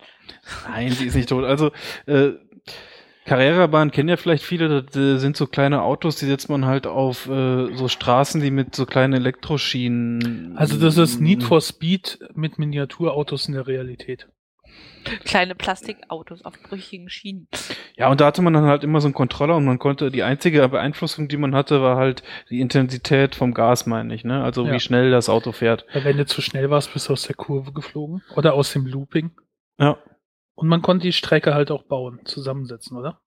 Nein, sie ist nicht tot. Also, äh, Carrera-Bahn kennen ja vielleicht viele, das äh, sind so kleine Autos, die setzt man halt auf äh, so Straßen, die mit so kleinen Elektroschienen. Also das ist Need for Speed mit Miniaturautos in der Realität. Kleine Plastikautos auf brüchigen Schienen. Ja, und da hatte man dann halt immer so einen Controller und man konnte, die einzige Beeinflussung, die man hatte, war halt die Intensität vom Gas, meine ich, ne? Also Ja. wie schnell das Auto fährt. Weil wenn du zu schnell warst, bist du aus der Kurve geflogen. Oder aus dem Looping. Ja, Und man konnte die Strecke halt auch bauen, zusammensetzen, oder?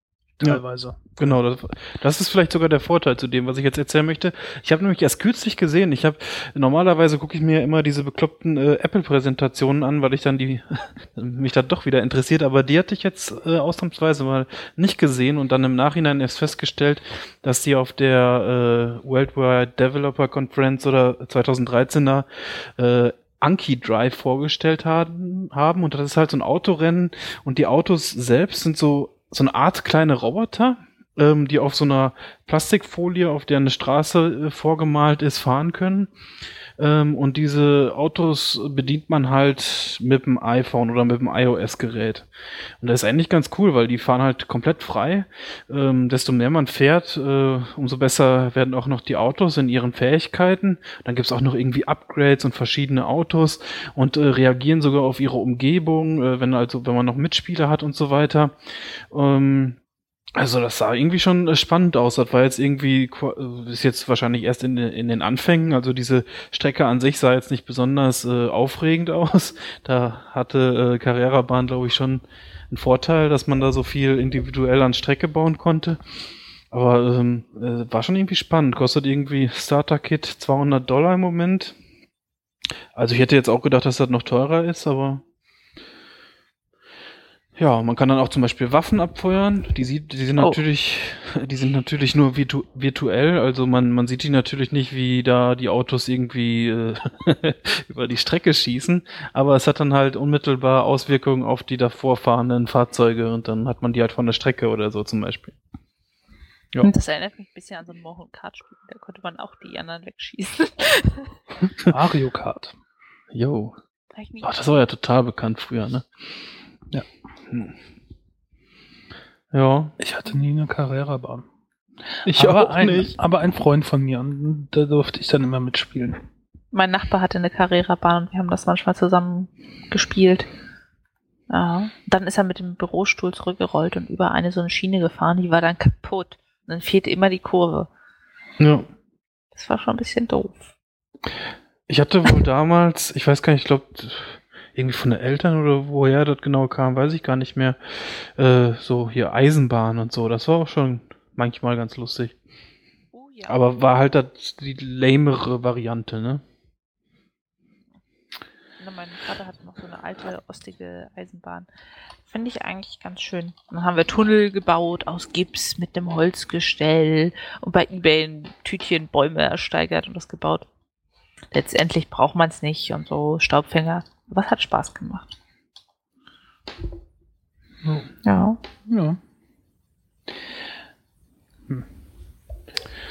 Ja. Teilweise. genau. Das, das ist vielleicht sogar der Vorteil zu dem, was ich jetzt erzählen möchte. Ich habe nämlich erst kürzlich gesehen, ich habe, normalerweise gucke ich mir immer diese bekloppten äh, Apple-Präsentationen an, weil ich dann die, mich da doch wieder interessiert, aber die hatte ich jetzt äh, ausnahmsweise mal nicht gesehen und dann im Nachhinein erst festgestellt, dass die auf der äh, Worldwide Developer Conference oder 2013er äh, Anki Drive vorgestellt haben, haben und das ist halt so ein Autorennen und die Autos selbst sind so so eine Art kleine Roboter, ähm, die auf so einer Plastikfolie, auf der eine Straße äh, vorgemalt ist, fahren können. Ähm, und diese Autos bedient man halt mit dem iPhone oder mit dem iOS-Gerät. Und das ist eigentlich ganz cool, weil die fahren halt komplett frei. Ähm, desto mehr man fährt, äh, umso besser werden auch noch die Autos in ihren Fähigkeiten. Dann gibt's auch noch irgendwie Upgrades und verschiedene Autos und äh, reagieren sogar auf ihre Umgebung, äh, wenn also wenn man noch Mitspieler hat und so weiter. Ähm, also das sah irgendwie schon äh, spannend aus. Das war jetzt irgendwie, äh, ist jetzt wahrscheinlich erst in, den- in den Anfängen. Also diese Strecke an sich sah jetzt nicht besonders äh, aufregend aus. Da hatte äh, Carrera-Bahn, glaube ich, schon einen Vorteil, dass man da so viel individuell an Strecke bauen konnte. Aber ähm, äh, war schon irgendwie spannend. Kostet irgendwie Starter-Kit 200 Dollar im Moment. Also ich hätte jetzt auch gedacht, dass das noch teurer ist, aber ja, man kann dann auch zum Beispiel Waffen abfeuern. Die sieht, die sind Oh. natürlich, die sind natürlich nur virtu virtuell. Also man, man sieht die natürlich nicht, wie da die Autos irgendwie äh, über die Strecke schießen. Aber es hat dann halt unmittelbar Auswirkungen auf die davor fahrenden Fahrzeuge und dann hat man die halt von der Strecke oder so zum Beispiel. Ja. Das erinnert mich ein bisschen an so ein Mario Kart Spiel. Da konnte man auch die anderen wegschießen. Mario Kart. Nie Ach, das war ja total bekannt früher, ne? Ja. Hm. Ja, Ich hatte nie eine Carrera-Bahn. ich aber auch ein, nicht. Aber ein Freund von mir, und da durfte ich dann immer mitspielen. Mein Nachbar hatte eine Carrera-Bahn und wir haben das manchmal zusammen gespielt. Ja. Dann ist er mit dem Bürostuhl zurückgerollt und über eine so eine Schiene gefahren, die war dann kaputt. Und dann fehlte immer die Kurve. Ja. Das war schon ein bisschen doof. Ich hatte wohl damals, ich weiß gar nicht, ich glaube, irgendwie von den Eltern oder woher das genau kam, weiß ich gar nicht mehr. Äh, so hier Eisenbahn und so, das war auch schon manchmal ganz lustig. Oh ja. Aber war halt das die lamere Variante, ne? mein Vater hatte noch so eine alte, ostige Eisenbahn. Finde ich eigentlich ganz schön. Dann haben wir Tunnel gebaut aus Gips mit einem Holzgestell und bei Ebay ein Tütchen Bäume ersteigert und das gebaut. Letztendlich braucht man es nicht und so Staubfänger. Aber es hat Spaß gemacht. Ja. Ja. Hm.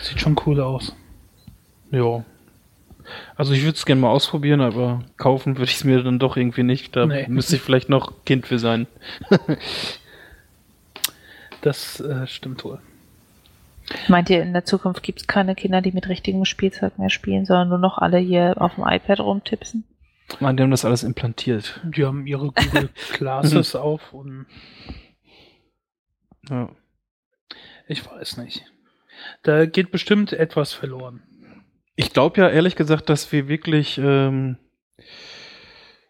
Sieht schon cool aus. Ja. Also ich würde es gerne mal ausprobieren, aber kaufen würde ich es mir dann doch irgendwie nicht. Da nee. müsste ich vielleicht noch Kind für sein. das äh, stimmt wohl. Meint ihr, in der Zukunft gibt es keine Kinder, die mit richtigem Spielzeug mehr spielen, sondern nur noch alle hier auf dem iPad rumtipsen? Man, die haben das alles implantiert. Die haben ihre Google Classes auf und. Ja. Ich weiß nicht. Da geht bestimmt etwas verloren. Ich glaube ja ehrlich gesagt, dass wir wirklich, ähm,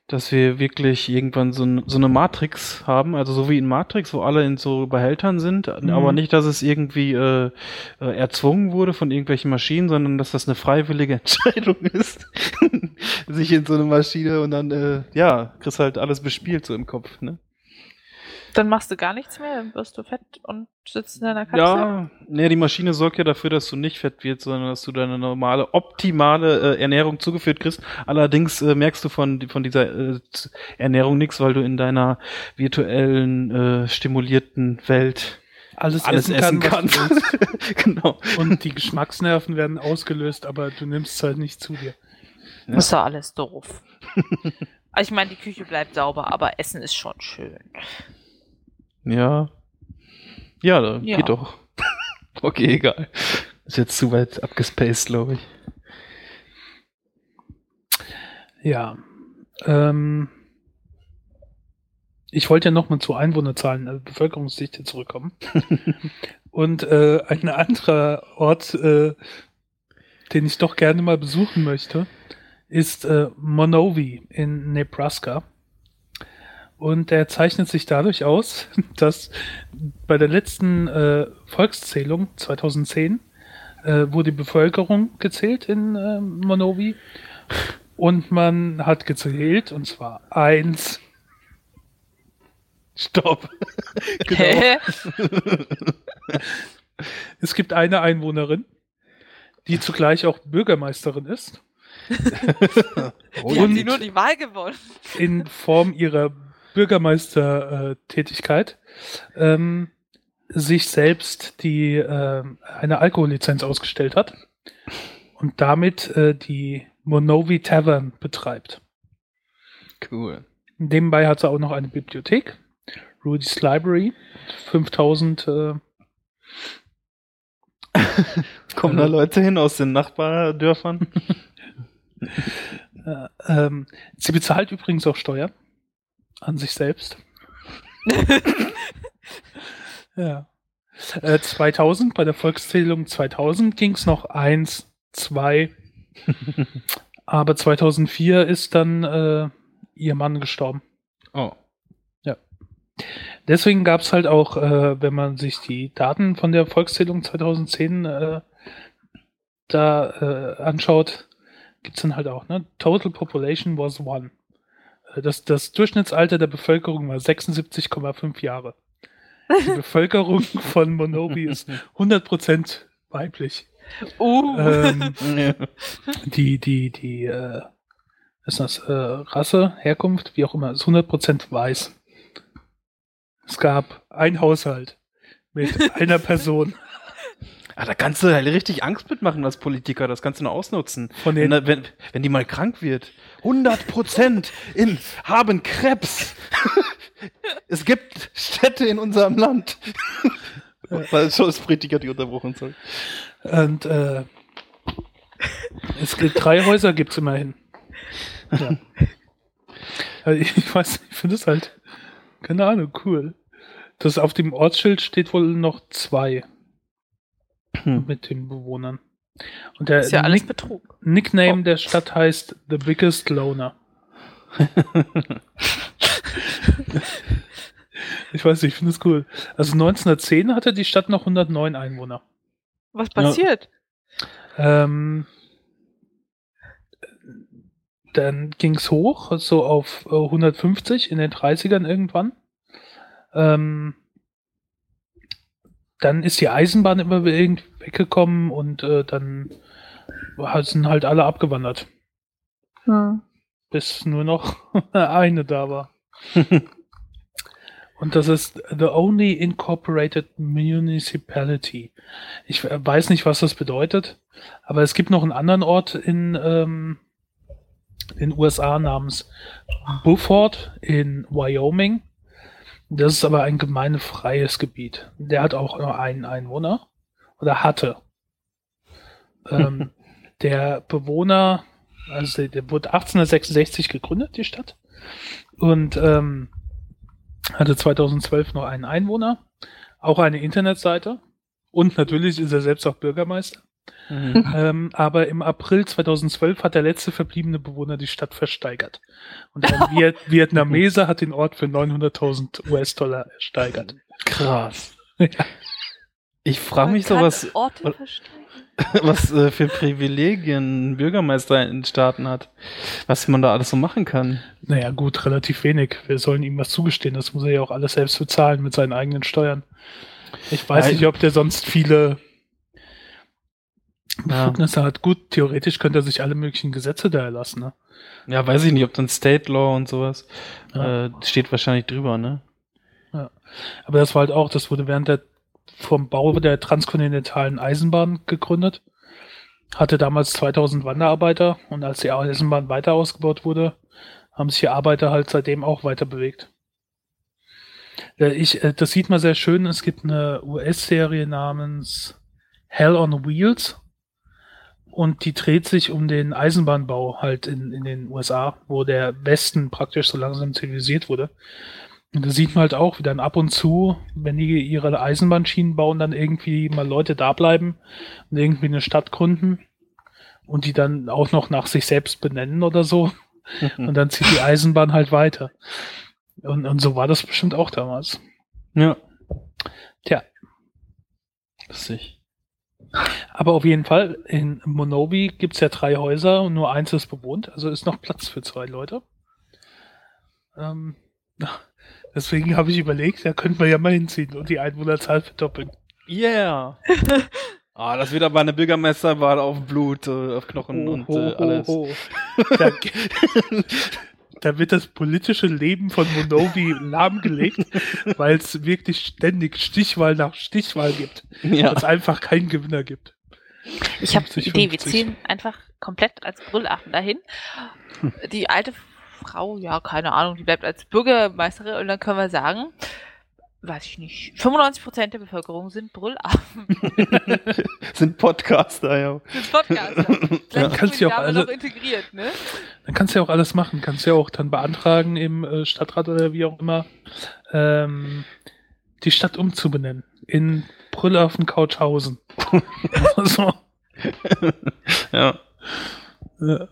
dass wir wirklich irgendwann so, so, eine Matrix haben, also so wie in Matrix, wo alle in so Behältern sind, mhm. aber nicht, dass es irgendwie äh, äh, erzwungen wurde von irgendwelchen Maschinen, sondern dass das eine freiwillige Entscheidung ist, sich in so eine Maschine und dann, äh, ja, kriegst halt alles bespielt so im Kopf, ne? Dann machst du gar nichts mehr, dann wirst du fett und sitzt in deiner Kapsel. Ja, nee, die Maschine sorgt ja dafür, dass du nicht fett wirst, sondern dass du deine normale, optimale äh, Ernährung zugeführt kriegst. Allerdings äh, merkst du von, von dieser äh, Ernährung nichts, weil du in deiner virtuellen, äh, stimulierten Welt alles, alles essen, essen kannst. genau. Und die Geschmacksnerven werden ausgelöst, aber du nimmst es halt nicht zu dir. Ja. Ist doch alles doof. ich meine, die Küche bleibt sauber, aber Essen ist schon schön. Ja. Ja, ja. geht doch. okay, egal. Ist jetzt zu weit abgespaced, glaube ich. Ja. Ähm, ich wollte ja nochmal zu Einwohnerzahlen, also Bevölkerungsdichte zurückkommen. Und äh, ein anderer Ort, äh, den ich doch gerne mal besuchen möchte, ist äh, Monowi in Nebraska. Und der zeichnet sich dadurch aus, dass bei der letzten äh, Volkszählung 2010 äh, wurde die Bevölkerung gezählt in äh, Monowi. Und man hat gezählt, und zwar eins. Stopp. genau. es gibt eine Einwohnerin, die zugleich auch Bürgermeisterin ist. Die haben sie nur die Wahl gewonnen. In Form ihrer Bürgermeistertätigkeit ähm, sich selbst die äh, eine Alkohollizenz ausgestellt hat und damit äh, die Monovi Tavern betreibt. Cool. Nebenbei hat sie auch noch eine Bibliothek, Rudy's Library, 5000 äh, Kommen da Leute hin aus den Nachbardörfern? äh, ähm, sie bezahlt übrigens auch Steuer an sich selbst. ja. Äh, 2000, bei der Volkszählung 2000 ging es noch 1, 2. Aber 2004 ist dann äh, ihr Mann gestorben. Oh. Ja. Deswegen gab es halt auch, äh, wenn man sich die Daten von der Volkszählung 2010 äh, da äh, anschaut, gibt es dann halt auch, ne? Total Population was one. Das, das Durchschnittsalter der Bevölkerung war 76,5 Jahre. Die Bevölkerung von Monobi ist 100% weiblich. Uh. Ähm, die, die, die, äh, ist das äh, Rasse, Herkunft, wie auch immer, ist 100% weiß. Es gab ein Haushalt mit einer Person. Ah, da kannst du halt richtig Angst mitmachen als Politiker, das kannst du nur ausnutzen. Von den wenn, wenn, wenn die mal krank wird. 100 Prozent in, haben Krebs. es gibt Städte in unserem Land. Weil schon das Politiker, die unterbrochen soll. Und äh, es gibt drei Häuser, gibt es immerhin. Ja. Also ich weiß, ich finde es halt, keine Ahnung, cool. Das auf dem Ortsschild steht wohl noch zwei. Mit den Bewohnern. Und der ist ja alles Nick Betrug. Nickname oh. der Stadt heißt The Biggest Loner. ich weiß nicht, ich finde es cool. Also 1910 hatte die Stadt noch 109 Einwohner. Was passiert? Ja. Ähm, dann ging's hoch, so auf äh, 150 in den 30ern irgendwann. Ähm, dann ist die Eisenbahn immer irgendwie weggekommen und äh, dann sind halt alle abgewandert. Hm. Bis nur noch eine da war. Und das ist the only incorporated municipality. Ich weiß nicht, was das bedeutet, aber es gibt noch einen anderen Ort in ähm, den USA namens Beaufort in Wyoming. Das ist aber ein gemeindefreies Gebiet. Der hat auch nur einen Einwohner oder hatte. ähm, der Bewohner, also der, wurde 1866 gegründet, die Stadt. Und ähm, hatte 2012 noch einen Einwohner, auch eine Internetseite und natürlich ist er selbst auch Bürgermeister. Mhm. Ähm, aber im April 2012 hat der letzte verbliebene Bewohner die Stadt versteigert. Und ein Viet Vietnameser hat den Ort für 900.000 US-Dollar ersteigert. Krass. Ja. Ich frage mich so, was, was äh, für Privilegien ein Bürgermeister in Staaten hat. Was man da alles so machen kann. Naja, gut, relativ wenig. Wir sollen ihm was zugestehen. Das muss er ja auch alles selbst bezahlen mit seinen eigenen Steuern. Ich weiß ja, nicht, ob der sonst viele Befugnisse ja. hat. Gut, theoretisch könnte er sich alle möglichen Gesetze da erlassen, ne? Ja, weiß ich nicht, ob dann State Law und sowas ja. äh, steht wahrscheinlich drüber, ne? Ja. Aber das war halt auch, das wurde während der vom Bau der transkontinentalen Eisenbahn gegründet. Hatte damals 2000 Wanderarbeiter und als die Eisenbahn weiter ausgebaut wurde, haben sich die Arbeiter halt seitdem auch weiter bewegt. Ich, äh, das sieht man sehr schön. Es gibt eine US-Serie namens Hell on Wheels und die dreht sich um den Eisenbahnbau halt in, in den USA, wo der Westen praktisch so langsam zivilisiert wurde. Und da sieht man halt auch, wie dann ab und zu, wenn die ihre Eisenbahnschienen bauen, dann irgendwie mal Leute da bleiben und irgendwie eine Stadt gründen und die dann auch noch nach sich selbst benennen oder so. Mhm. Und dann zieht die Eisenbahn halt weiter. Und, und so war das bestimmt auch damals. Ja. Tja. Lustig. Aber auf jeden Fall, in Monobi gibt's ja drei Häuser und nur eins ist bewohnt, also ist noch Platz für zwei Leute. Ähm, deswegen habe ich überlegt, da könnten wir ja mal hinziehen und die Einwohnerzahl verdoppeln. Yeah! Ah, das wird aber eine Bürgermeisterwahl auf Blut, äh, auf Knochen oh, und äh, alles. Oh, oh. Da, da, wird das politische Leben von Monovi lahmgelegt, weil es wirklich ständig Stichwahl nach Stichwahl gibt. Ja. Weil es einfach keinen Gewinner gibt. Ich habe die Idee, wir ziehen einfach komplett als Brüllaffen dahin. Die alte Frau, ja, keine Ahnung, die bleibt als Bürgermeisterin und dann können wir sagen, weiß ich nicht, 95% der Bevölkerung sind Brüllaffen. sind Podcaster, ja. Sind Podcaster. Vielleicht ja. kannst du auch alle, noch integriert, ne? Dann kannst du ja auch alles machen. Kannst du ja auch dann beantragen im äh, Stadtrat oder wie auch immer, ähm, die Stadt umzubenennen. In Brüllaffen Couchhausen. so. Ja. ja.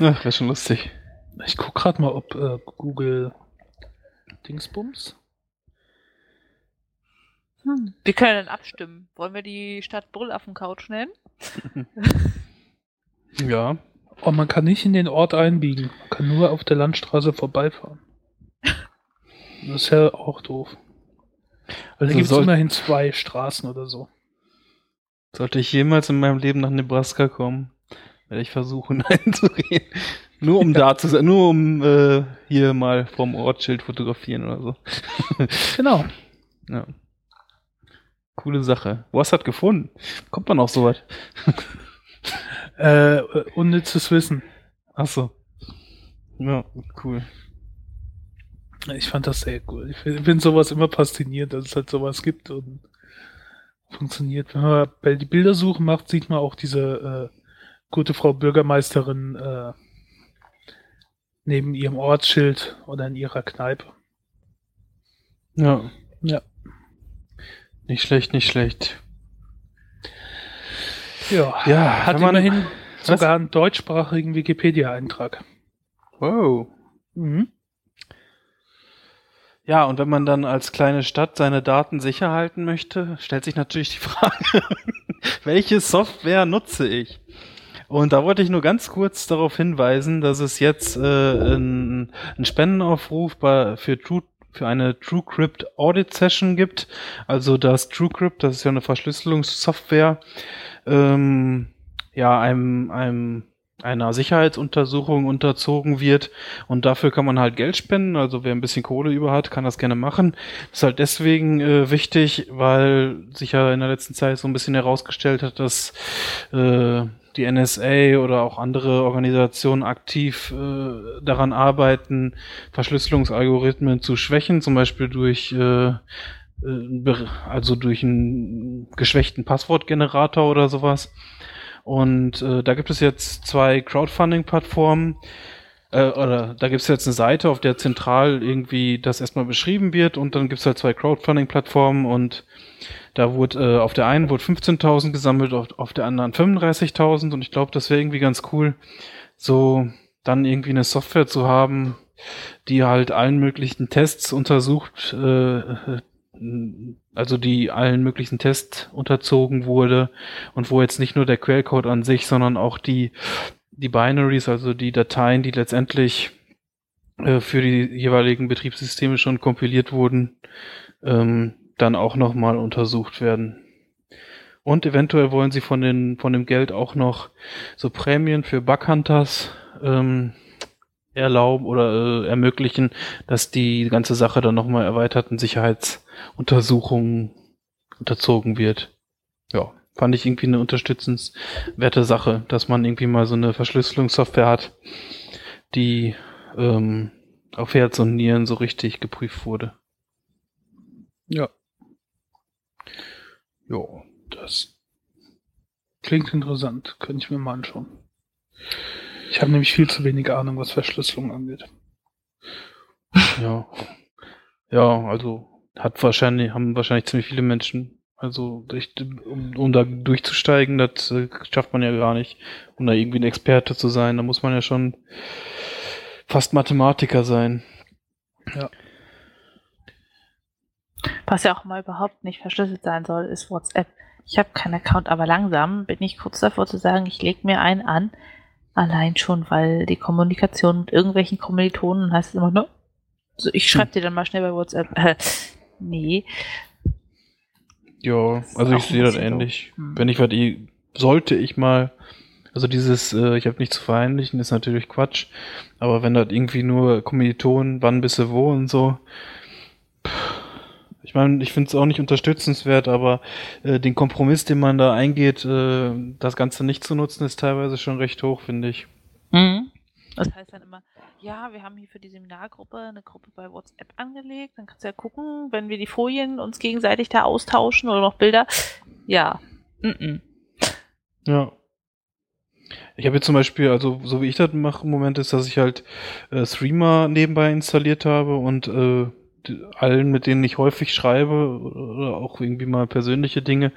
Ach, wäre schon lustig. Ich guck gerade mal, ob äh, Google Dingsbums hm. Wir können dann abstimmen. Wollen wir die Stadt Brüll auf dem Couch nennen? ja. Oh, man kann nicht in den Ort einbiegen. Man kann nur auf der Landstraße vorbeifahren. Das ist ja auch doof. Also, also gibt es immerhin zwei Straßen oder so. Sollte ich jemals in meinem Leben nach Nebraska kommen, werde ich versuchen einzugehen. Nur um da zu sein, nur um äh, hier mal vom Ortsschild fotografieren oder so. genau. Ja. Coole Sache. Wo hast du das gefunden? Kommt man auf sowas? äh, unnützes Wissen. Ach so. Ja, cool. Ich fand das sehr cool. Ich finde sowas immer faszinierend, dass es halt sowas gibt und funktioniert. Wenn man bei die Bildersuche macht, sieht man auch diese äh, gute Frau Bürgermeisterin äh, neben ihrem Ortsschild oder in ihrer Kneipe. Ja. Ja. Nicht schlecht, nicht schlecht. Ja, ja hat man immerhin sogar einen deutschsprachigen Wikipedia-Eintrag. Wow. Mhm. Ja, und wenn man dann als kleine Stadt seine Daten sicher halten möchte, stellt sich natürlich die Frage, welche Software nutze ich? Und da wollte ich nur ganz kurz darauf hinweisen, dass es jetzt äh, einen Spendenaufruf bei, für True eine TrueCrypt Audit Session gibt. Also das TrueCrypt, das ist ja eine Verschlüsselungssoftware, ähm, ja, einem, einem einer Sicherheitsuntersuchung unterzogen wird und dafür kann man halt Geld spenden. Also wer ein bisschen Kohle über hat, kann das gerne machen. Ist halt deswegen äh, wichtig, weil sich ja in der letzten Zeit so ein bisschen herausgestellt hat, dass äh, die NSA oder auch andere Organisationen aktiv äh, daran arbeiten, Verschlüsselungsalgorithmen zu schwächen, zum Beispiel durch äh, äh also durch einen geschwächten Passwortgenerator oder sowas. Und äh, da gibt es jetzt zwei Crowdfunding-Plattformen. Äh, oder da gibt es jetzt eine Seite, auf der zentral irgendwie das erstmal beschrieben wird und dann gibt es halt zwei Crowdfunding-Plattformen und da wurde äh, auf der einen wurde 15.000 gesammelt, auf, auf der anderen 35.000 und ich glaube, das wäre irgendwie ganz cool, so dann irgendwie eine Software zu haben, die halt allen möglichen Tests untersucht, äh, also die allen möglichen Tests unterzogen wurde und wo jetzt nicht nur der Quellcode an sich, sondern auch die, die Binaries, also die Dateien, die letztendlich äh, für die jeweiligen Betriebssysteme schon kompiliert wurden, ähm, dann auch nochmal untersucht werden. Und eventuell wollen sie von, den, von dem Geld auch noch so Prämien für Bughunters ähm, erlauben oder äh, ermöglichen, dass die ganze Sache dann nochmal erweiterten Sicherheitsuntersuchungen unterzogen wird. Ja, fand ich irgendwie eine unterstützenswerte Sache, dass man irgendwie mal so eine Verschlüsselungssoftware hat, die ähm, auf Herz und Nieren so richtig geprüft wurde. Ja. Ja, das klingt interessant. Könnte ich mir mal anschauen. Ich habe nämlich viel zu wenig Ahnung, was Verschlüsselung angeht. Ja. Ja, also hat wahrscheinlich, haben wahrscheinlich ziemlich viele Menschen. Also, um, um da durchzusteigen, das äh, schafft man ja gar nicht, um da irgendwie ein Experte zu sein. Da muss man ja schon fast Mathematiker sein. Ja. Was ja auch mal überhaupt nicht verschlüsselt sein soll, ist WhatsApp. Ich habe keinen Account, aber langsam bin ich kurz davor zu sagen, ich lege mir einen an, Allein schon, weil die Kommunikation mit irgendwelchen Kommilitonen heißt es immer, ne? So, ich schreibe hm. dir dann mal schnell bei WhatsApp. Äh, nee. Ja, also ich sehe das ähnlich. Hm. Wenn ich was, sollte ich mal, also dieses, äh, ich habe nichts zu verheimlichen, ist natürlich Quatsch. Aber wenn das irgendwie nur Kommilitonen, wann bist du wo und so, pff, ich meine, ich finde es auch nicht unterstützenswert, aber äh, den Kompromiss, den man da eingeht, äh, das Ganze nicht zu nutzen, ist teilweise schon recht hoch, finde ich. Mhm. Das heißt dann immer, ja, wir haben hier für die Seminargruppe eine Gruppe bei WhatsApp angelegt, dann kannst du ja gucken, wenn wir die Folien uns gegenseitig da austauschen oder noch Bilder. Ja. Mm -mm. Ja. Ich habe jetzt zum Beispiel, also so wie ich das mache im Moment, ist, dass ich halt äh, Streamer nebenbei installiert habe und äh, allen, mit denen ich häufig schreibe oder auch irgendwie mal persönliche Dinge,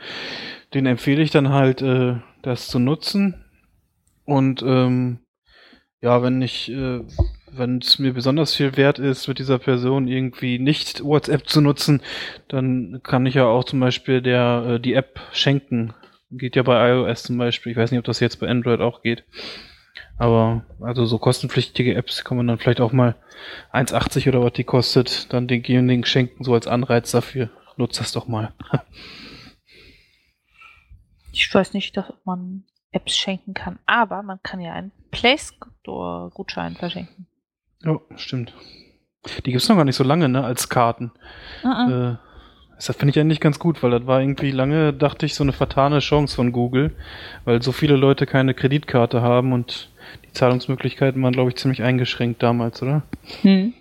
denen empfehle ich dann halt, äh, das zu nutzen. Und ähm, ja, wenn ich, äh, wenn es mir besonders viel wert ist, mit dieser Person irgendwie nicht WhatsApp zu nutzen, dann kann ich ja auch zum Beispiel der äh, die App schenken. Geht ja bei iOS zum Beispiel. Ich weiß nicht, ob das jetzt bei Android auch geht. Aber also so kostenpflichtige Apps kann man dann vielleicht auch mal 1,80 oder was die kostet, dann denjenigen schenken, so als Anreiz dafür. Nutzt das doch mal. ich weiß nicht, dass man Apps schenken kann, aber man kann ja einen Play Store-Gutschein verschenken. Oh, stimmt. Die gibt es noch gar nicht so lange, ne, als Karten. Uh -uh. Äh, das finde ich eigentlich ganz gut, weil das war irgendwie lange, dachte ich, so eine vertane Chance von Google, weil so viele Leute keine Kreditkarte haben und die Zahlungsmöglichkeiten waren, glaube ich, ziemlich eingeschränkt damals, oder? Hm.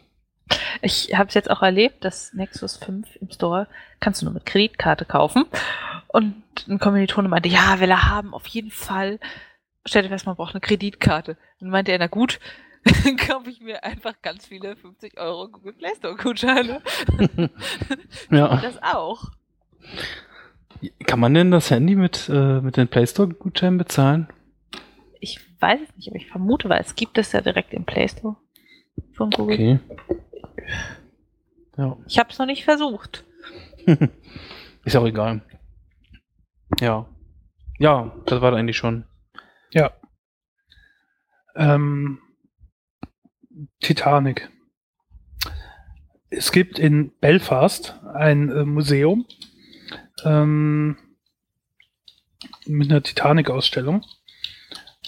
Ich habe es jetzt auch erlebt, dass Nexus 5 im Store kannst du nur mit Kreditkarte kaufen. Und ein Kommilitone meinte, ja, will er haben, auf jeden Fall. Stell dir fest, man braucht eine Kreditkarte. Und meinte er, na gut, dann kaufe ich mir einfach ganz viele 50 Euro Google Play Store Gutscheine. ja. Das auch. Kann man denn das Handy mit, äh, mit den Play Store Gutscheinen bezahlen? Ich weiß es nicht, aber ich vermute, weil es gibt es ja direkt im Play Store von Google. Okay. Ja. Ich habe es noch nicht versucht. Ist auch egal. Ja. Ja, das war eigentlich schon. Ja. Ähm, Titanic. Es gibt in Belfast ein äh, Museum ähm, mit einer Titanic-Ausstellung.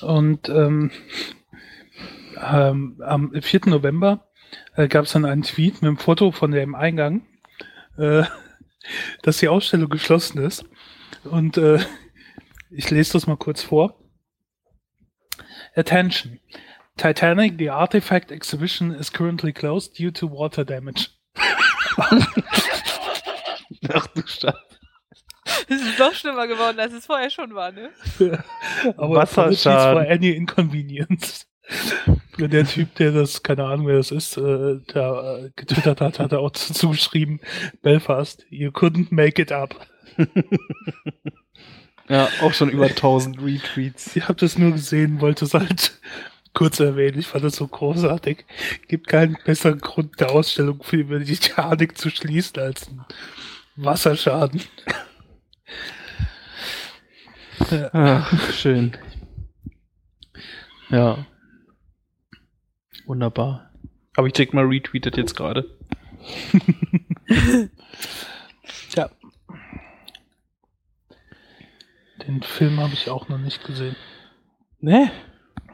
Und ähm, ähm, am 4. November äh, gab es dann einen Tweet mit einem Foto von dem Eingang, äh, dass die Ausstellung geschlossen ist. Und äh, ich lese das mal kurz vor. Attention. Titanic, the artifact exhibition is currently closed due to water damage. Ach du Scheiße. Es ist noch schlimmer geworden, als es vorher schon war, ne? Aber Wasserschaden. for any inconvenience. Der Typ, der das, keine Ahnung, wer das ist, äh, der äh, getwittert hat, hat er auch dazu geschrieben, Belfast, you couldn't make it up. Ja, auch schon über 1000 Retweets. Ich habe das nur gesehen, wollte es halt kurz erwähnen. Ich fand das so großartig. Gibt keinen besseren Grund der Ausstellung für die Titanic zu schließen als ein Wasserschaden. Ach, schön. Ja. Wunderbar. Aber ich check mal retweetet jetzt gerade. Ja. Den Film habe ich auch noch nicht gesehen. Ne?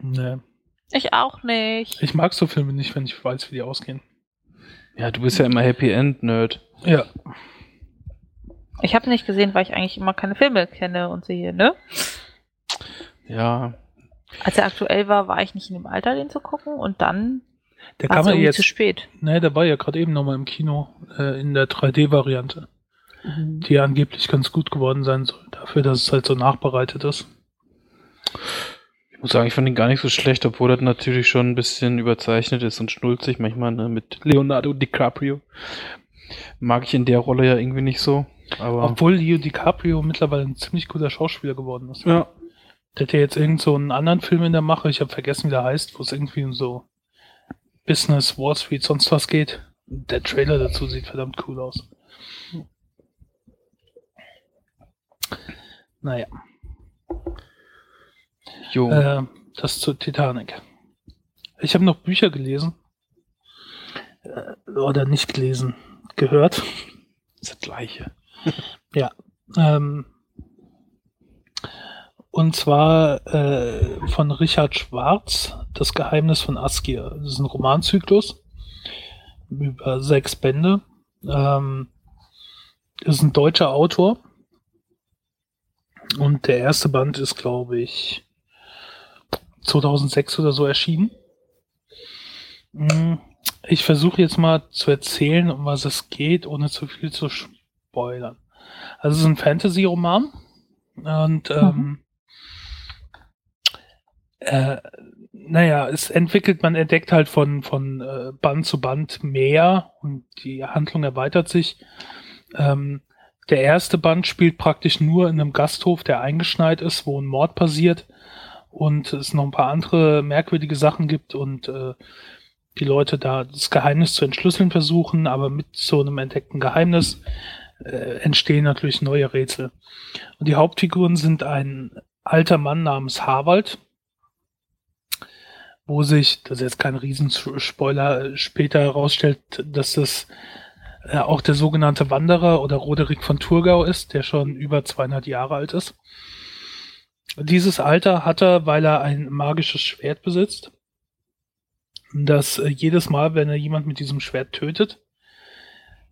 Nee. Ich auch nicht. Ich mag so Filme nicht, wenn ich weiß, wie die ausgehen. Ja, du bist ja immer Happy End Nerd. Ja. Ich habe nicht gesehen, weil ich eigentlich immer keine Filme kenne und sehe, ne? Ja. Als er aktuell war, war ich nicht in dem Alter, den zu gucken und dann Der war kann es man irgendwie jetzt. zu spät. Ne, der war ja gerade eben nochmal im Kino äh, in der 3D-Variante, die angeblich ganz gut geworden sein soll, dafür, dass es halt so nachbereitet ist. Ich muss sagen, ich fand ihn gar nicht so schlecht, obwohl das natürlich schon ein bisschen überzeichnet ist und schnulzig manchmal, ne, mit Leonardo DiCaprio. Mag ich in der Rolle ja irgendwie nicht so. Aber Obwohl Leo DiCaprio mittlerweile ein ziemlich guter Schauspieler geworden ist. ja. Der hat ja jetzt irgend so einen anderen Film in der Mache, ich habe vergessen, wie der heißt, wo es irgendwie um so Business, Wall Street, sonst was geht. Der Trailer dazu sieht verdammt cool aus. Naja, Jo. äh, das zur Titanic. Ich habe noch Bücher gelesen. Äh, oder nicht gelesen, gehört. ist das gleiche. Ähm, und zwar äh, von Richard Schwarz, Das Geheimnis von Askir. Das ist ein Romanzyklus über sechs Bände. Ähm, das ist ein deutscher Autor. Und der erste Band ist, glaube ich, 2006 oder so erschienen. Mm, Ich versuche jetzt mal zu erzählen, um was es geht, ohne zu viel zu spoilern. Also es ist ein Fantasy-Roman und ähm, äh, naja, es entwickelt, man entdeckt halt von, von äh, Band zu Band mehr und die Handlung erweitert sich. Ähm, der erste Band spielt praktisch nur in einem Gasthof, der eingeschneit ist, wo ein Mord passiert und es noch ein paar andere merkwürdige Sachen gibt und äh, die Leute da das Geheimnis zu entschlüsseln versuchen, aber mit so einem entdeckten Geheimnis äh, entstehen natürlich neue Rätsel. Und die Hauptfiguren sind ein alter Mann namens Harwald, wo sich, das ist jetzt kein Riesenspoiler, äh, später herausstellt, dass das äh, auch der sogenannte Wanderer oder Roderick von Thurgau ist, der schon über 200 Jahre alt ist. Dieses Alter hat er, weil er ein magisches Schwert besitzt, das äh, jedes Mal, wenn er jemand mit diesem Schwert tötet,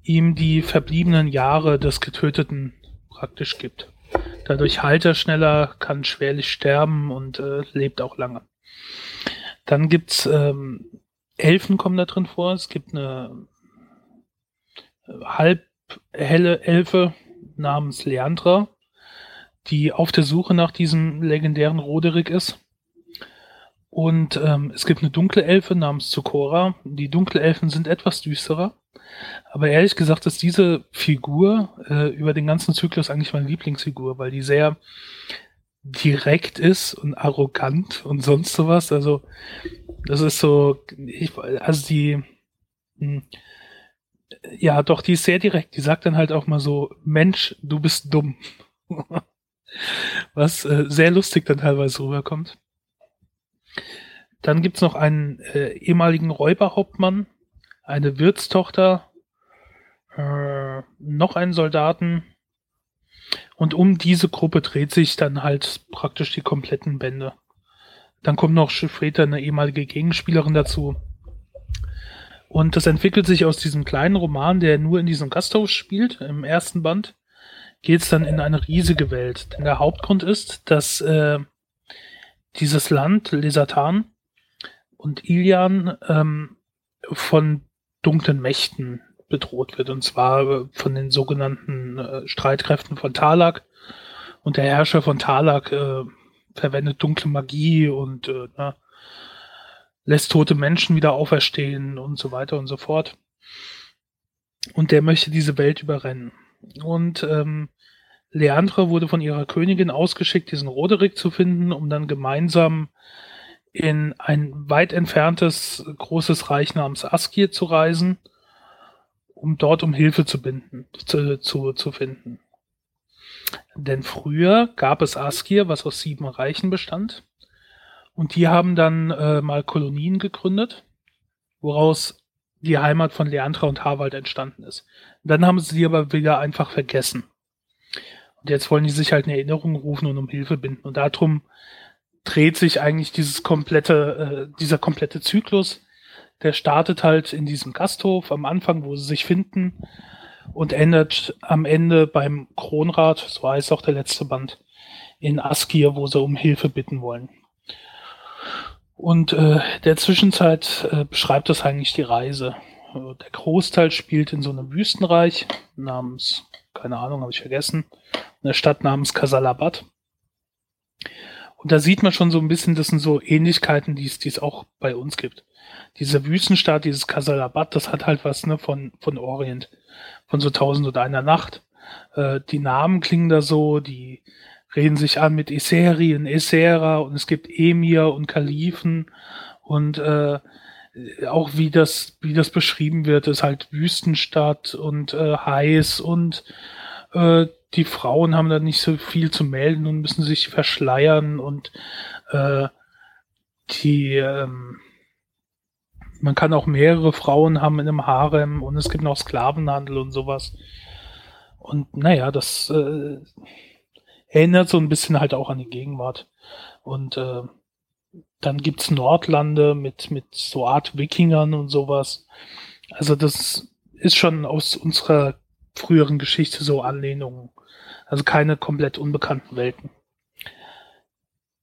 ihm die verbliebenen Jahre des Getöteten praktisch gibt. Dadurch heilt er schneller, kann schwerlich sterben und äh, lebt auch lange. Dann gibt's ähm, Elfen kommen da drin vor. Es gibt eine äh, halb helle Elfe namens Leandra, die auf der Suche nach diesem legendären Roderick ist. Und ähm, es gibt eine dunkle Elfe namens Zukora. Die dunkle Elfen sind etwas düsterer. Aber ehrlich gesagt ist diese Figur äh, über den ganzen Zyklus eigentlich meine Lieblingsfigur, weil die sehr direkt ist und arrogant und sonst sowas. Also das ist so, ich, also die, mh, ja doch, die ist sehr direkt. Die sagt dann halt auch mal so, Mensch, du bist dumm. Was äh, sehr lustig dann teilweise rüberkommt. Dann gibt's noch einen äh, ehemaligen Räuberhauptmann, eine Wirtstochter, äh, noch einen Soldaten. Und um diese Gruppe dreht sich dann halt praktisch die kompletten Bände. Dann kommt noch später eine ehemalige Gegenspielerin dazu. Und das entwickelt sich aus diesem kleinen Roman, der nur in diesem Gasthaus spielt, im ersten Band, geht es dann in eine riesige Welt. Denn der Hauptgrund ist, dass äh, dieses Land, Lesatan und Ilian, ähm, von dunklen Mächten bedroht wird. Und zwar äh, von den sogenannten äh, Streitkräften von Talak. Und der Herrscher von Talak äh, verwendet dunkle Magie und äh, na, lässt tote Menschen wieder auferstehen und so weiter und so fort. Und der möchte diese Welt überrennen. Und ähm, Leandra wurde von ihrer Königin ausgeschickt, diesen Roderick zu finden, um dann gemeinsam in ein weit entferntes großes Reich namens Askir zu reisen, um dort um Hilfe zu binden, zu, zu, zu finden. Denn früher gab es Askir, was aus sieben Reichen bestand. Und die haben dann äh, mal Kolonien gegründet, woraus die Heimat von Leandra und Harwald entstanden ist. dann haben sie die aber wieder einfach vergessen. Und jetzt wollen die sich halt in Erinnerung rufen und um Hilfe binden. Und darum dreht sich eigentlich dieses komplette, äh, dieser komplette Zyklus. Der startet halt in diesem Gasthof am Anfang, wo sie sich finden und endet am Ende beim Kronrat, so heißt auch der letzte Band, in Askir, wo sie um Hilfe bitten wollen. Und äh, der Zwischenzeit äh, beschreibt das eigentlich die Reise. Äh, der Großteil spielt in so einem Wüstenreich namens, keine Ahnung, habe ich vergessen, eine Stadt namens Kasalabad. Und da sieht man schon so ein bisschen, das sind so Ähnlichkeiten, die es, auch bei uns gibt. Dieser Wüstenstaat, dieses Kasalabad, das hat halt was ne, von, von Orient, von so Tausend und einer Nacht. Äh, die Namen klingen da so, die reden sich an mit Iseri und und es gibt Emir und Kalifen und äh, auch wie das, wie das beschrieben wird, ist halt Wüstenstadt und äh, heiß und äh, die Frauen haben da nicht so viel zu melden und müssen sich verschleiern und äh, die ähm, man kann auch mehrere Frauen haben in einem Harem und es gibt noch Sklavenhandel und sowas. Und naja, das äh, erinnert so ein bisschen halt auch an die Gegenwart. Und äh, dann gibt's Nordlande mit, mit so Art Wikingern und sowas. Also das ist schon aus unserer früheren Geschichte so Anlehnungen. Also keine komplett unbekannten Welten.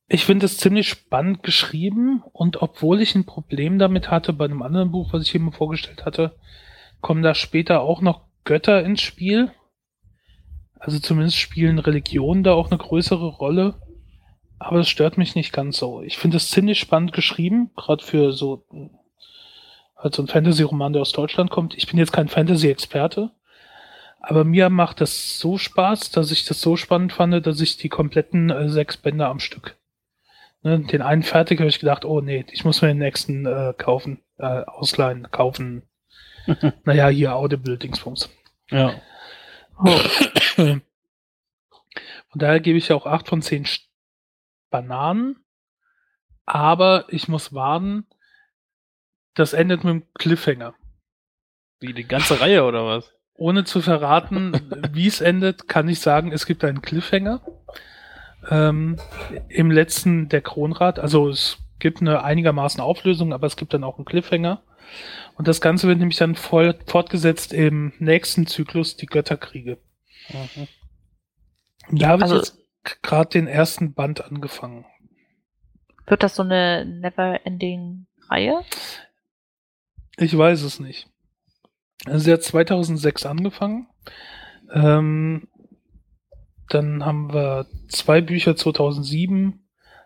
Ich finde es ziemlich spannend geschrieben und obwohl ich ein Problem damit hatte bei einem anderen Buch, was ich eben vorgestellt hatte, kommen da später auch noch Götter ins Spiel. Also zumindest spielen Religionen da auch eine größere Rolle. Aber es stört mich nicht ganz so. Ich finde es ziemlich spannend geschrieben, gerade für so halt so ein Fantasy-Roman, der aus Deutschland kommt. Ich bin jetzt kein Fantasy-Experte, aber mir macht das so Spaß, dass ich das so spannend fand, dass ich die kompletten äh, sechs Bänder am Stück. Ne, den einen fertig habe ich gedacht, oh nee, ich muss mir den nächsten äh, kaufen, äh, ausleihen, kaufen. naja, hier Audible-Dingsbums. Ja. Oh. Von daher gebe ich auch 8 von 10 Bananen. Aber ich muss warnen, das endet mit einem Cliffhanger. Wie die ganze Reihe oder was? Ohne zu verraten, wie es endet, kann ich sagen, es gibt einen Cliffhanger. Ähm, Im letzten der Kronrat, also es gibt eine einigermaßen Auflösung, aber es gibt dann auch einen Cliffhanger. Und das Ganze wird nämlich dann voll fortgesetzt im nächsten Zyklus, die Götterkriege. Mhm. Da habe also, ich jetzt gerade den ersten Band angefangen. Wird das so eine Never-Ending-Reihe? Ich weiß es nicht. Also sie hat 2006 angefangen. Ähm, dann haben wir zwei Bücher 2007,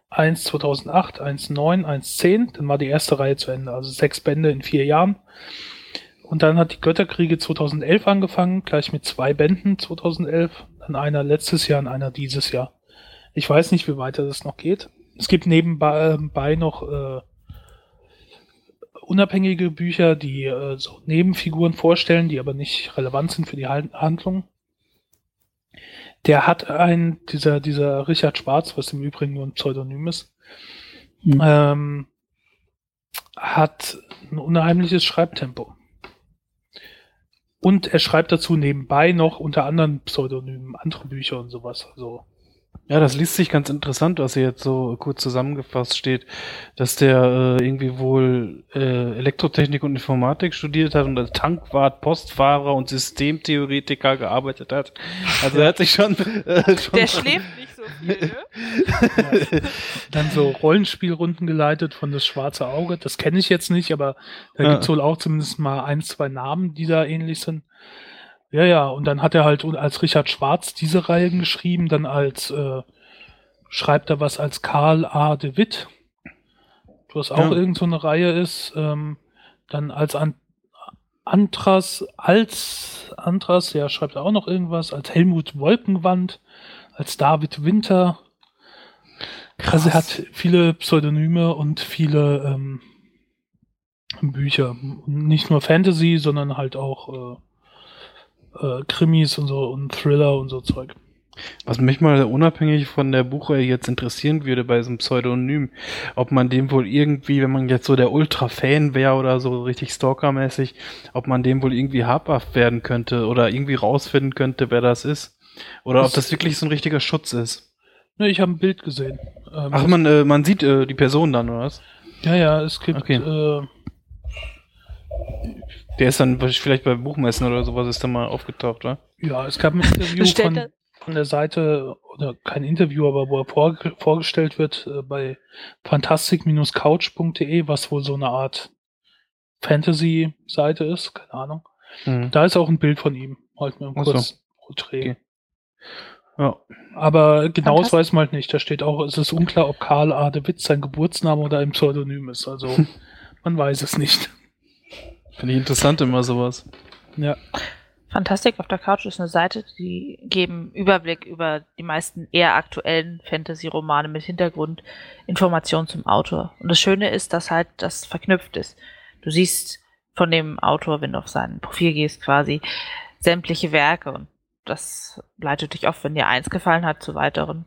eins 2008, eins 9, eins 10. Dann war die erste Reihe zu Ende. Also sechs Bände in vier Jahren. Und dann hat die Götterkriege 2011 angefangen, gleich mit zwei Bänden 2011. Dann einer letztes Jahr und einer dieses Jahr. Ich weiß nicht, wie weiter das noch geht. Es gibt nebenbei noch äh, unabhängige Bücher, die äh, so Nebenfiguren vorstellen, die aber nicht relevant sind für die Handlung. Der hat ein, dieser, dieser Richard Schwarz, was im Übrigen nur ein Pseudonym ist, mhm. ähm, hat ein unheimliches Schreibtempo. Und er schreibt dazu nebenbei noch unter anderen Pseudonymen andere Bücher und sowas. Also Ja, das liest sich ganz interessant, was hier jetzt so kurz zusammengefasst steht, dass der äh, irgendwie wohl äh, Elektrotechnik und Informatik studiert hat und als Tankwart, Postfahrer und Systemtheoretiker gearbeitet hat. Also er hat sich schon, äh, schon Der schläft nicht so viel, ne? dann so Rollenspielrunden geleitet von das Schwarze Auge. Das kenne ich jetzt nicht, aber da Ja. gibt's wohl auch zumindest mal ein, zwei Namen, die da ähnlich sind. Ja, ja, und dann hat er halt als Richard Schwarz diese Reihen geschrieben, dann als äh, schreibt er was als Karl A. de Witt, was auch Ja. irgend so eine Reihe ist. Ähm, dann als An Antras, als Antras, ja, schreibt er auch noch irgendwas, als Helmut Wolkenwand, als David Winter. Also er hat viele Pseudonyme und viele ähm, Bücher. Nicht nur Fantasy, sondern halt auch äh, äh, Krimis und so und Thriller und so Zeug. Was mich mal unabhängig von der Buchreihe jetzt interessieren würde bei so einem Pseudonym, ob man dem wohl irgendwie, wenn man jetzt so der Ultra-Fan wäre oder so richtig Stalker-mäßig, ob man dem wohl irgendwie habhaft werden könnte oder irgendwie rausfinden könnte, wer das ist. Oder ob Das- das wirklich so ein richtiger Schutz ist. Ne, ich habe ein Bild gesehen. Ähm, Ach, man, äh, man sieht äh, die Person dann, oder was? ja, ja, es gibt Okay. äh, Der ist dann vielleicht bei Buchmessen oder sowas ist dann mal aufgetaucht, oder? ja, es gab ein Interview von, von der Seite, oder kein Interview, aber wo er vor, vorgestellt wird äh, bei fantastic-couch.de, was wohl so eine Art Fantasy-Seite ist, keine Ahnung. Mhm. Da ist auch ein Bild von ihm, halt mit einem kurzen Porträt. Okay. Ja. Aber genau das Fantastisch. weiß man halt nicht. Da steht auch, es ist unklar, ob Karl A. de Witt sein Geburtsname oder ein Pseudonym ist. Also man weiß es nicht. Finde ich interessant immer sowas. Ja. Fantastik auf der Couch ist eine Seite, die geben Überblick über die meisten eher aktuellen Fantasy-Romane mit Hintergrundinformationen zum Autor. Und das Schöne ist, dass halt das verknüpft ist. Du siehst von dem Autor, wenn du auf sein Profil gehst, quasi sämtliche Werke und das leitet dich oft, wenn dir eins gefallen hat, zu weiteren.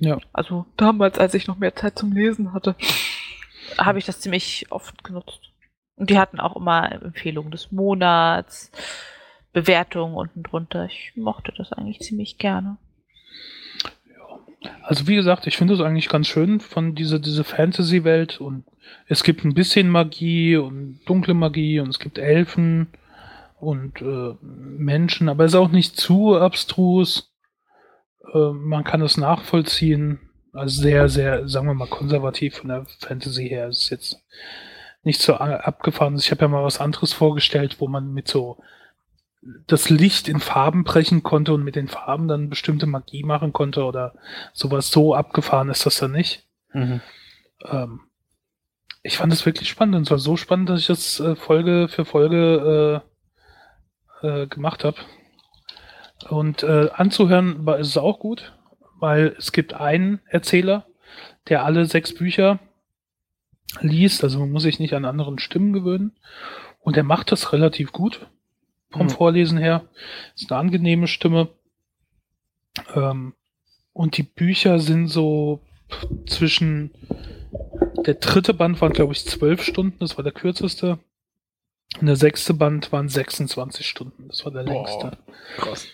Ja. Also damals, als ich noch mehr Zeit zum Lesen hatte, habe ich das ziemlich oft genutzt. Und die hatten auch immer Empfehlungen des Monats, Bewertungen unten drunter. Ich mochte das eigentlich ziemlich gerne. Also wie gesagt, ich finde es eigentlich ganz schön von dieser diese Fantasy-Welt und es gibt ein bisschen Magie und dunkle Magie und es gibt Elfen und äh, Menschen, aber es ist auch nicht zu abstrus. Äh, man kann es nachvollziehen. Also sehr, sehr, sagen wir mal, konservativ von der Fantasy her. Es ist jetzt nicht so abgefahren. Ich habe ja mal was anderes vorgestellt, wo man mit so das Licht in Farben brechen konnte und mit den Farben dann bestimmte Magie machen konnte oder sowas so abgefahren ist das dann nicht. Mhm. Ähm, ich fand es wirklich spannend und es war so spannend, dass ich das äh, Folge für Folge äh, äh, gemacht habe. Und äh, anzuhören war ist es auch gut, weil es gibt einen Erzähler, der alle sechs Bücher liest, also man muss sich nicht an anderen Stimmen gewöhnen. Und er macht das relativ gut vom Mhm. Vorlesen her. Ist eine angenehme Stimme. Ähm, und die Bücher sind so zwischen der dritte Band waren, glaube ich, zwölf Stunden, das war der kürzeste. Und der sechste Band waren 26 Stunden, das war der Boah. längste. Krass.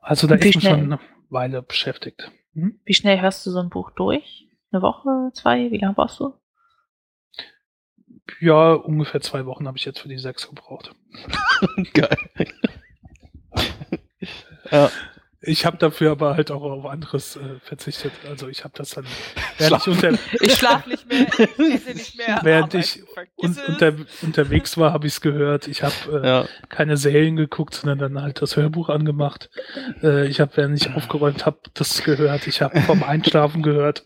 Also da Wie ist man schnell? schon eine Weile beschäftigt. Hm? Wie schnell hörst du so ein Buch durch? Eine Woche, zwei? Wie lange brauchst du? Ja, ungefähr zwei Wochen habe ich jetzt für die sechs gebraucht. Geil. ja. Ich habe dafür aber halt auch auf anderes äh, verzichtet. Also ich habe das dann während ich, unter, Ich schlafe nicht mehr, ich esse nicht mehr. Während ich un, unter, unterwegs war, habe ich es gehört. Ich habe äh, ja. keine Serien geguckt, sondern dann halt das Hörbuch angemacht. Äh, ich habe, während ich aufgeräumt habe, das gehört. Ich habe vom Einschlafen gehört.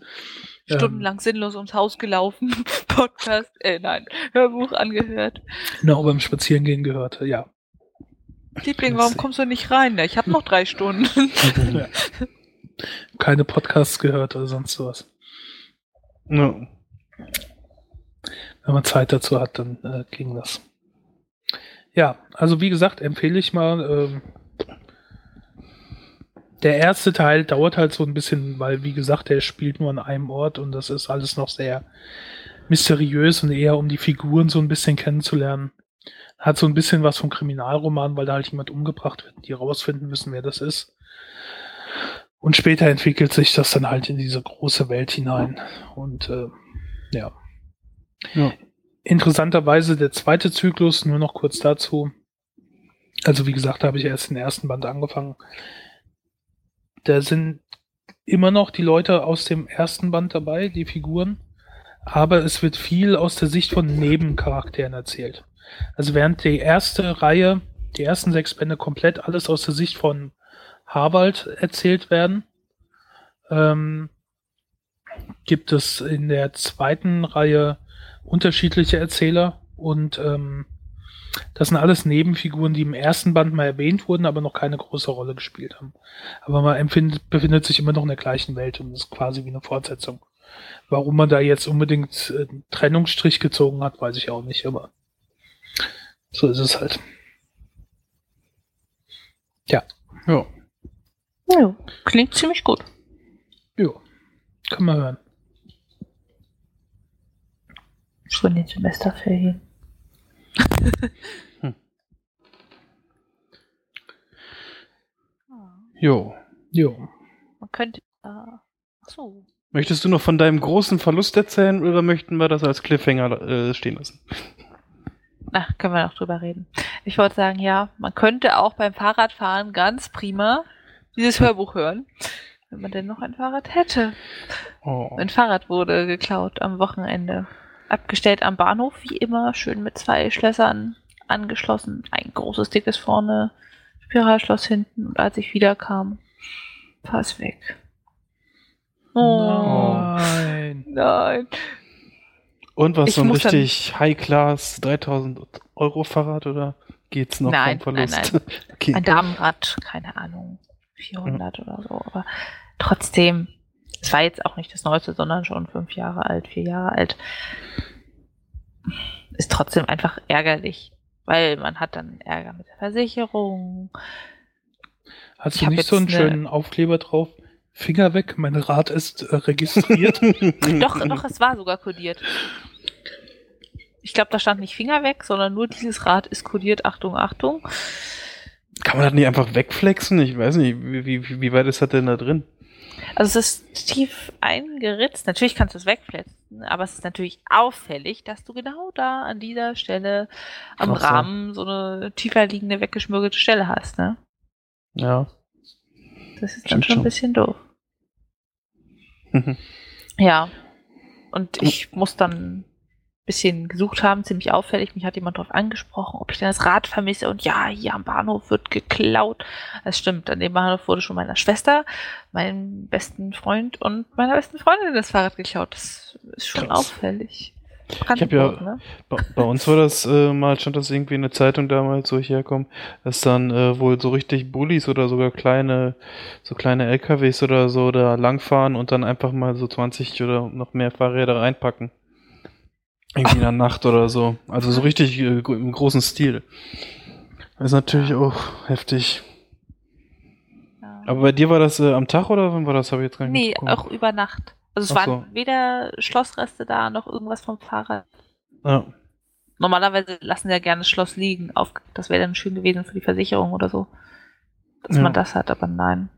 Ähm, Stundenlang sinnlos ums Haus gelaufen, Podcast, äh, nein, Hörbuch angehört. Genau, beim Spazierengehen gehört. Ja. Liebling, warum kommst du nicht rein? Ich habe noch drei Stunden. ja. Keine Podcasts gehört oder sonst sowas. ja. Wenn man Zeit dazu hat, dann äh, ging das. Ja, also wie gesagt, empfehle ich mal. Ähm, der erste Teil dauert halt so ein bisschen, weil wie gesagt, der spielt nur an einem Ort und das ist alles noch sehr mysteriös und eher um die Figuren so ein bisschen kennenzulernen. Hat so ein bisschen was vom Kriminalroman, weil da halt jemand umgebracht wird, die rausfinden müssen, wer das ist. Und später entwickelt sich das dann halt in diese große Welt hinein. Und äh, ja. ja. Interessanterweise der zweite Zyklus, nur noch kurz dazu. Also wie gesagt, da habe ich erst den ersten Band angefangen. Da sind immer noch die Leute aus dem ersten Band dabei, die Figuren. Aber es wird viel aus der Sicht von Nebencharakteren erzählt. Also während die erste Reihe, die ersten sechs Bände komplett alles aus der Sicht von Harwald erzählt werden, ähm, gibt es in der zweiten Reihe unterschiedliche Erzähler und ähm, das sind alles Nebenfiguren, die im ersten Band mal erwähnt wurden, aber noch keine große Rolle gespielt haben. Aber man empfindet, befindet sich immer noch in der gleichen Welt und ist quasi wie eine Fortsetzung. Warum man da jetzt unbedingt äh, einen Trennungsstrich gezogen hat, weiß ich auch nicht, aber so ist es halt. Ja. Ja. Ja, klingt ziemlich gut. Ja, kann man hören. Schon den Semesterferien. hm. Jo. Jo. Man könnte. Äh, so. Möchtest du noch von deinem großen Verlust erzählen oder möchten wir das als Cliffhanger äh, stehen lassen? Ach, können wir noch drüber reden. Ich wollte sagen, ja, man könnte auch beim Fahrradfahren ganz prima dieses Hörbuch hören, wenn man denn noch ein Fahrrad hätte. Oh. Mein Fahrrad wurde geklaut am Wochenende. Abgestellt am Bahnhof, wie immer, schön mit zwei Schlössern angeschlossen. Ein großes, dickes vorne, Spiralschloss hinten. Und als ich wiederkam, war es weg. Oh. Nein. Nein. Und was so ein richtig High-Class 3000 Euro Fahrrad oder geht's noch nein, vom Verlust? Nein, nein. okay. Ein Damenrad, keine Ahnung. 400 ja. oder so. Aber trotzdem, es war jetzt auch nicht das Neueste, sondern schon fünf Jahre alt, vier Jahre alt. Ist trotzdem einfach ärgerlich, weil man hat dann Ärger mit der Versicherung. Hast ich du nicht so einen schönen Aufkleber drauf? Finger weg, mein Rad ist äh, registriert. doch, doch, es war sogar kodiert. Ich glaube, da stand nicht Finger weg, sondern nur dieses Rad ist kodiert. Achtung, Achtung. Kann man das nicht einfach wegflexen? Ich weiß nicht, wie, wie, wie weit ist das denn da drin? Also es ist tief eingeritzt. Natürlich kannst du es wegfletzen, aber es ist natürlich auffällig, dass du genau da an dieser Stelle am Ach Rahmen so eine tiefer liegende, weggeschmürgelte Stelle hast, ne? Ja. Das ist dann schon ein bisschen doof. ja. Und ich muss dann bisschen gesucht haben, ziemlich auffällig. Mich hat jemand darauf angesprochen, ob ich denn das Rad vermisse. Und ja, hier am Bahnhof wird geklaut. Das stimmt. An dem Bahnhof wurde schon meiner Schwester, meinem besten Freund und meiner besten Freundin das Fahrrad geklaut. Das ist schon Krass. auffällig. ich habe ja, ne? bei, bei, uns war das äh, mal, stand das irgendwie in der Zeitung damals, wo ich herkomme, dass dann äh, wohl so richtig Bullies oder sogar kleine, so kleine LKWs oder so da langfahren und dann einfach mal so 20 oder noch mehr Fahrräder reinpacken. Irgendwie in der Nacht oder so. Also so richtig äh, im großen Stil. Das ist natürlich auch heftig. Ja. Aber bei dir war das äh, am Tag oder wann war das? Habe ich jetzt gar nicht Nee, auch über Nacht. Also es Ach waren so. weder Schlossreste da noch irgendwas vom Fahrrad. Ja. Normalerweise lassen sie ja gerne das Schloss liegen. Auf, das wäre dann schön gewesen für die Versicherung oder so. Dass ja. man das hat, aber nein.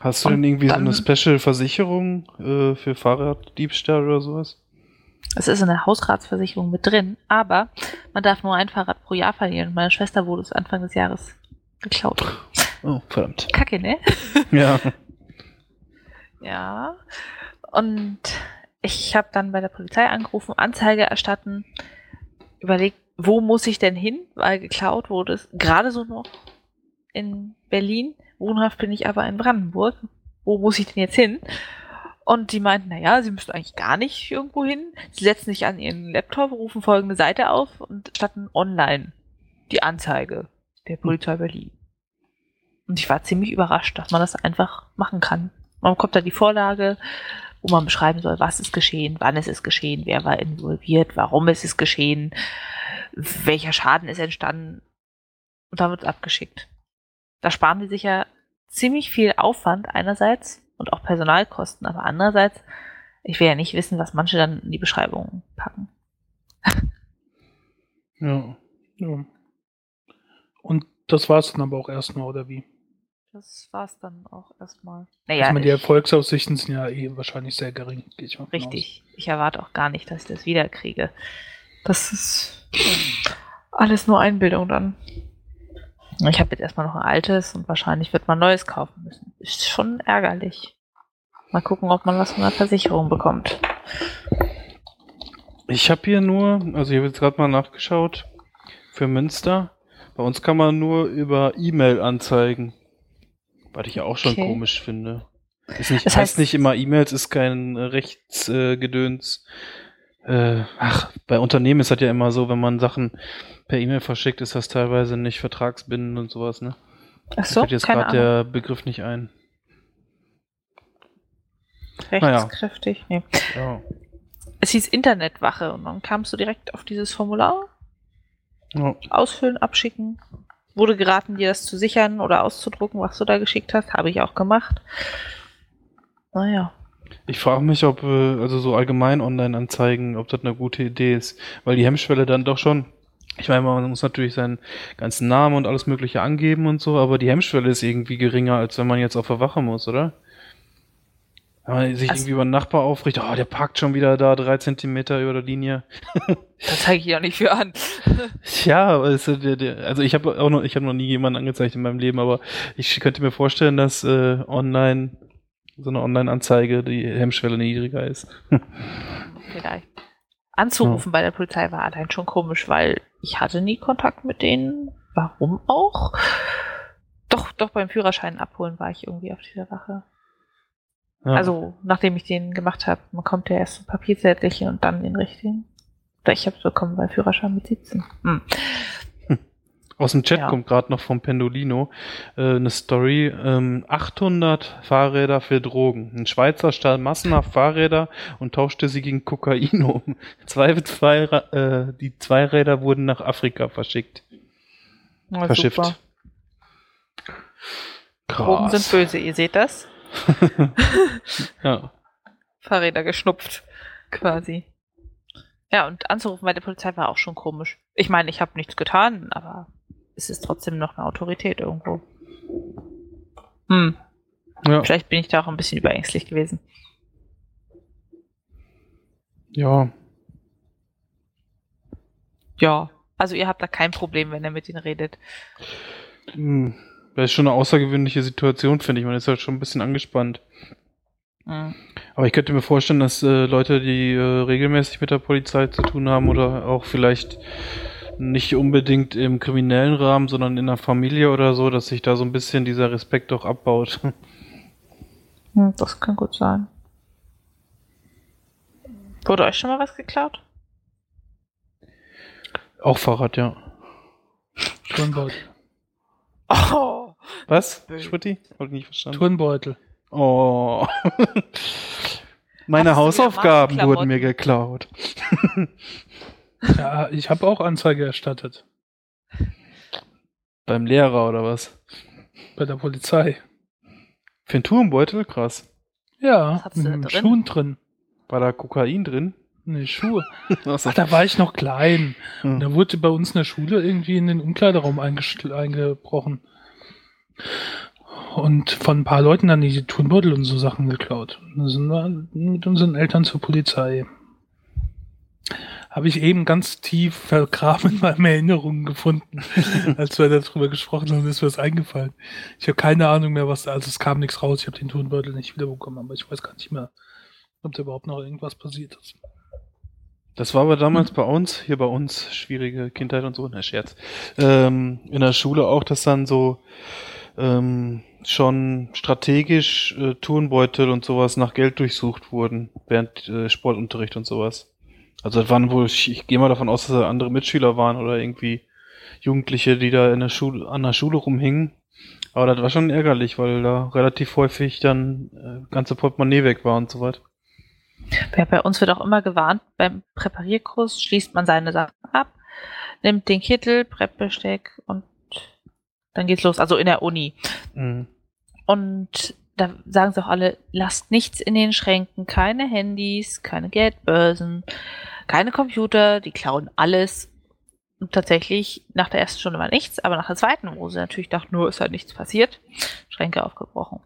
Hast du Und denn irgendwie so eine Special-Versicherung äh, für Fahrraddiebstahl oder sowas? Es ist in der Hausratsversicherung mit drin, aber man darf nur ein Fahrrad pro Jahr verlieren. Meine Schwester wurde es Anfang des Jahres geklaut. Oh, verdammt. Kacke, ne? Ja. ja. Und ich habe dann bei der Polizei angerufen, Anzeige erstatten, überlegt, wo muss ich denn hin, weil geklaut wurde es gerade so noch in Berlin. Wohnhaft bin ich aber in Brandenburg. Wo muss ich denn jetzt hin? Und die meinten, naja, sie müssten eigentlich gar nicht irgendwo hin. Sie setzen sich an ihren Laptop, rufen folgende Seite auf und starten online die Anzeige der Polizei Berlin. Und ich war ziemlich überrascht, dass man das einfach machen kann. Man bekommt da die Vorlage, wo man beschreiben soll, was ist geschehen, wann ist es geschehen, wer war involviert, warum ist es geschehen, welcher Schaden ist entstanden. Und dann wird es abgeschickt. Da sparen die sich ja ziemlich viel Aufwand einerseits und auch Personalkosten, aber andererseits Ich will ja nicht wissen, was manche dann in die Beschreibung packen. Ja. ja. Und das war's dann aber auch erstmal, oder wie? Das war's dann auch erstmal. Ja, Naja, ich meine, die ich, Erfolgsaussichten sind ja eh wahrscheinlich sehr gering. Gehe ich mal richtig. Ich erwarte auch gar nicht, dass ich das wiederkriege. Das ist alles nur Einbildung dann. Ich habe jetzt erstmal noch ein altes und wahrscheinlich wird man neues kaufen müssen. Ist schon ärgerlich. Mal gucken, ob man was von der Versicherung bekommt. Ich habe hier nur, also ich habe jetzt gerade mal nachgeschaut, für Münster. Bei uns kann man nur über E-Mail anzeigen. Was ich ja auch schon Okay. komisch finde. Ist nicht, Das heißt, heißt- nicht immer E-Mails ist kein Rechtsgedöns. Äh. Äh, ach, bei Unternehmen ist das ja immer so, wenn man Sachen per E-Mail verschickt, ist das teilweise nicht vertragsbindend und sowas, ne? Ach so, fällt jetzt gerade der Begriff nicht ein. naja. Rechtskräftig. Nee. Ja. Es hieß Internetwache und dann kamst du direkt auf dieses Formular, Ja. ausfüllen, abschicken. Wurde geraten, dir das zu sichern oder auszudrucken, was du da geschickt hast. Habe ich auch gemacht. Naja. Ich frage mich, ob, äh, also so allgemein Online-Anzeigen, ob das eine gute Idee ist, weil die Hemmschwelle dann doch schon, ich meine, man muss natürlich seinen ganzen Namen und alles Mögliche angeben und so, aber die Hemmschwelle ist irgendwie geringer, als wenn man jetzt auf der Wache muss, oder? Wenn man sich Also- irgendwie über den Nachbar aufrichtet, oh, der parkt schon wieder da drei Zentimeter über der Linie. Das zeige ich ja nicht für an. Ja, der, also ich habe auch noch, ich habe noch nie jemanden angezeigt in meinem Leben, aber ich könnte mir vorstellen, dass äh, online so eine Online-Anzeige die Hemmschwelle niedriger ist. Vielleicht. Anzurufen bei der Polizei war allein schon komisch, weil ich hatte nie Kontakt mit denen. Warum auch? Doch, doch beim Führerschein abholen war ich irgendwie auf dieser Wache. Ja. Also, nachdem ich den gemacht habe, man kommt ja erst ein Papierzettelchen und dann den richtigen. Oder ich habe es bekommen beim Führerschein mit 17. Hm. Aus dem Chat Ja. kommt gerade noch vom Pendolino äh, eine Story. Ähm, 800 Fahrräder für Drogen. Ein Schweizer stahl massenhaft Fahrräder und tauschte sie gegen Kokain um. Zwei, zwei, äh, die zwei Räder wurden nach Afrika verschickt. Na, Verschifft. super. Drogen sind böse, ihr seht das? Ja. Fahrräder geschnupft, quasi. Ja, und anzurufen bei der Polizei war auch schon komisch. Ich meine, ich habe nichts getan, aber es ist trotzdem noch eine Autorität irgendwo. Hm, ja. vielleicht bin ich da auch ein bisschen überängstlich gewesen. Ja. Ja, also ihr habt da kein Problem, wenn er mit ihnen redet. Hm. Das ist schon eine außergewöhnliche Situation, finde ich. Man ist halt schon ein bisschen angespannt. Hm. Aber ich könnte mir vorstellen, dass äh, Leute, die äh, regelmäßig mit der Polizei zu tun haben oder auch vielleicht nicht unbedingt im kriminellen Rahmen, sondern in der Familie oder so, dass sich da so ein bisschen dieser Respekt auch abbaut. Hm, das kann gut sein. Wurde euch schon mal was geklaut? auch Fahrrad, ja. Turnbeutel. Oh, Was? Schmutti? Hab ich nicht verstanden. Turnbeutel. Oh. Meine Hausaufgaben wurden mir geklaut. Ja, ich habe auch Anzeige erstattet. Beim Lehrer oder was? Bei der Polizei. Für einen Turmbeutel? Krass. Ja, mit drin? Schuhen drin. War da Kokain drin? Nee, Schuhe. Ach, da war ich noch klein. Hm. Und da wurde bei uns in der Schule irgendwie in den Umkleideraum eingebrochen. Und von ein paar Leuten dann die Turnbeutel und so Sachen geklaut. Und Dann sind wir mit unseren Eltern zur Polizei. Habe ich eben ganz tief vergraben in meinen Erinnerungen gefunden. Als wir darüber gesprochen haben, ist mir das eingefallen. Ich habe keine Ahnung mehr, was da, also es kam nichts raus. Ich habe den Turnbeutel nicht wiederbekommen, aber ich weiß gar nicht mehr, ob da überhaupt noch irgendwas passiert ist. Das war aber damals bei uns, hier bei uns, schwierige Kindheit und so, na Scherz. Ähm, in der Schule auch, dass dann so ähm, schon strategisch äh, Turnbeutel und sowas nach Geld durchsucht wurden, während äh, Sportunterricht und sowas. Also das waren wohl, ich, gehe mal davon aus, dass da andere Mitschüler waren oder irgendwie Jugendliche, die da in der Schule, an der Schule rumhingen. Aber das war schon ärgerlich, weil da relativ häufig dann äh, ganze Portemonnaie weg war und so weiter. Ja, bei uns wird auch immer gewarnt, beim Präparierkurs schließt man seine Sachen ab, nimmt den Kittel, Präppbesteck und dann geht's los. Also in der Uni. Mhm. Und da sagen sie auch alle, lasst nichts in den Schränken, keine Handys, keine Geldbörsen, keine Computer, die klauen alles. Und tatsächlich, nach der ersten Stunde war nichts, aber nach der zweiten, wo sie natürlich dachten, nur ist halt nichts passiert, Schränke aufgebrochen.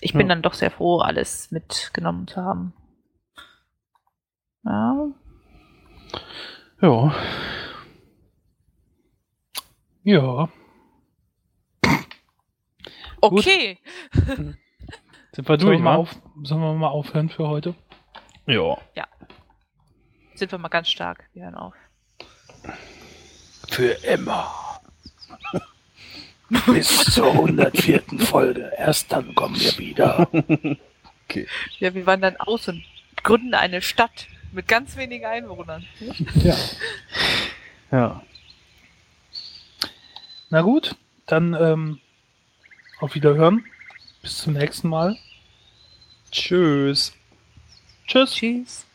Ich bin Ja. dann doch sehr froh, alles mitgenommen zu haben. Ja, Ja. Ja. okay. Sind wir Sollen wir, durch, mal auf, sollen wir mal aufhören für heute? Ja. Sind wir mal ganz stark. Wir hören auf. Für immer. Bis zur 104. Folge. Erst dann kommen wir wieder. Ja, wir wandern aus und gründen eine Stadt mit ganz wenigen Einwohnern. Ja. Ja. Na gut, dann ähm, auf Wiederhören. Bis zum nächsten Mal. Tschüss. Tschüss. Tschüss.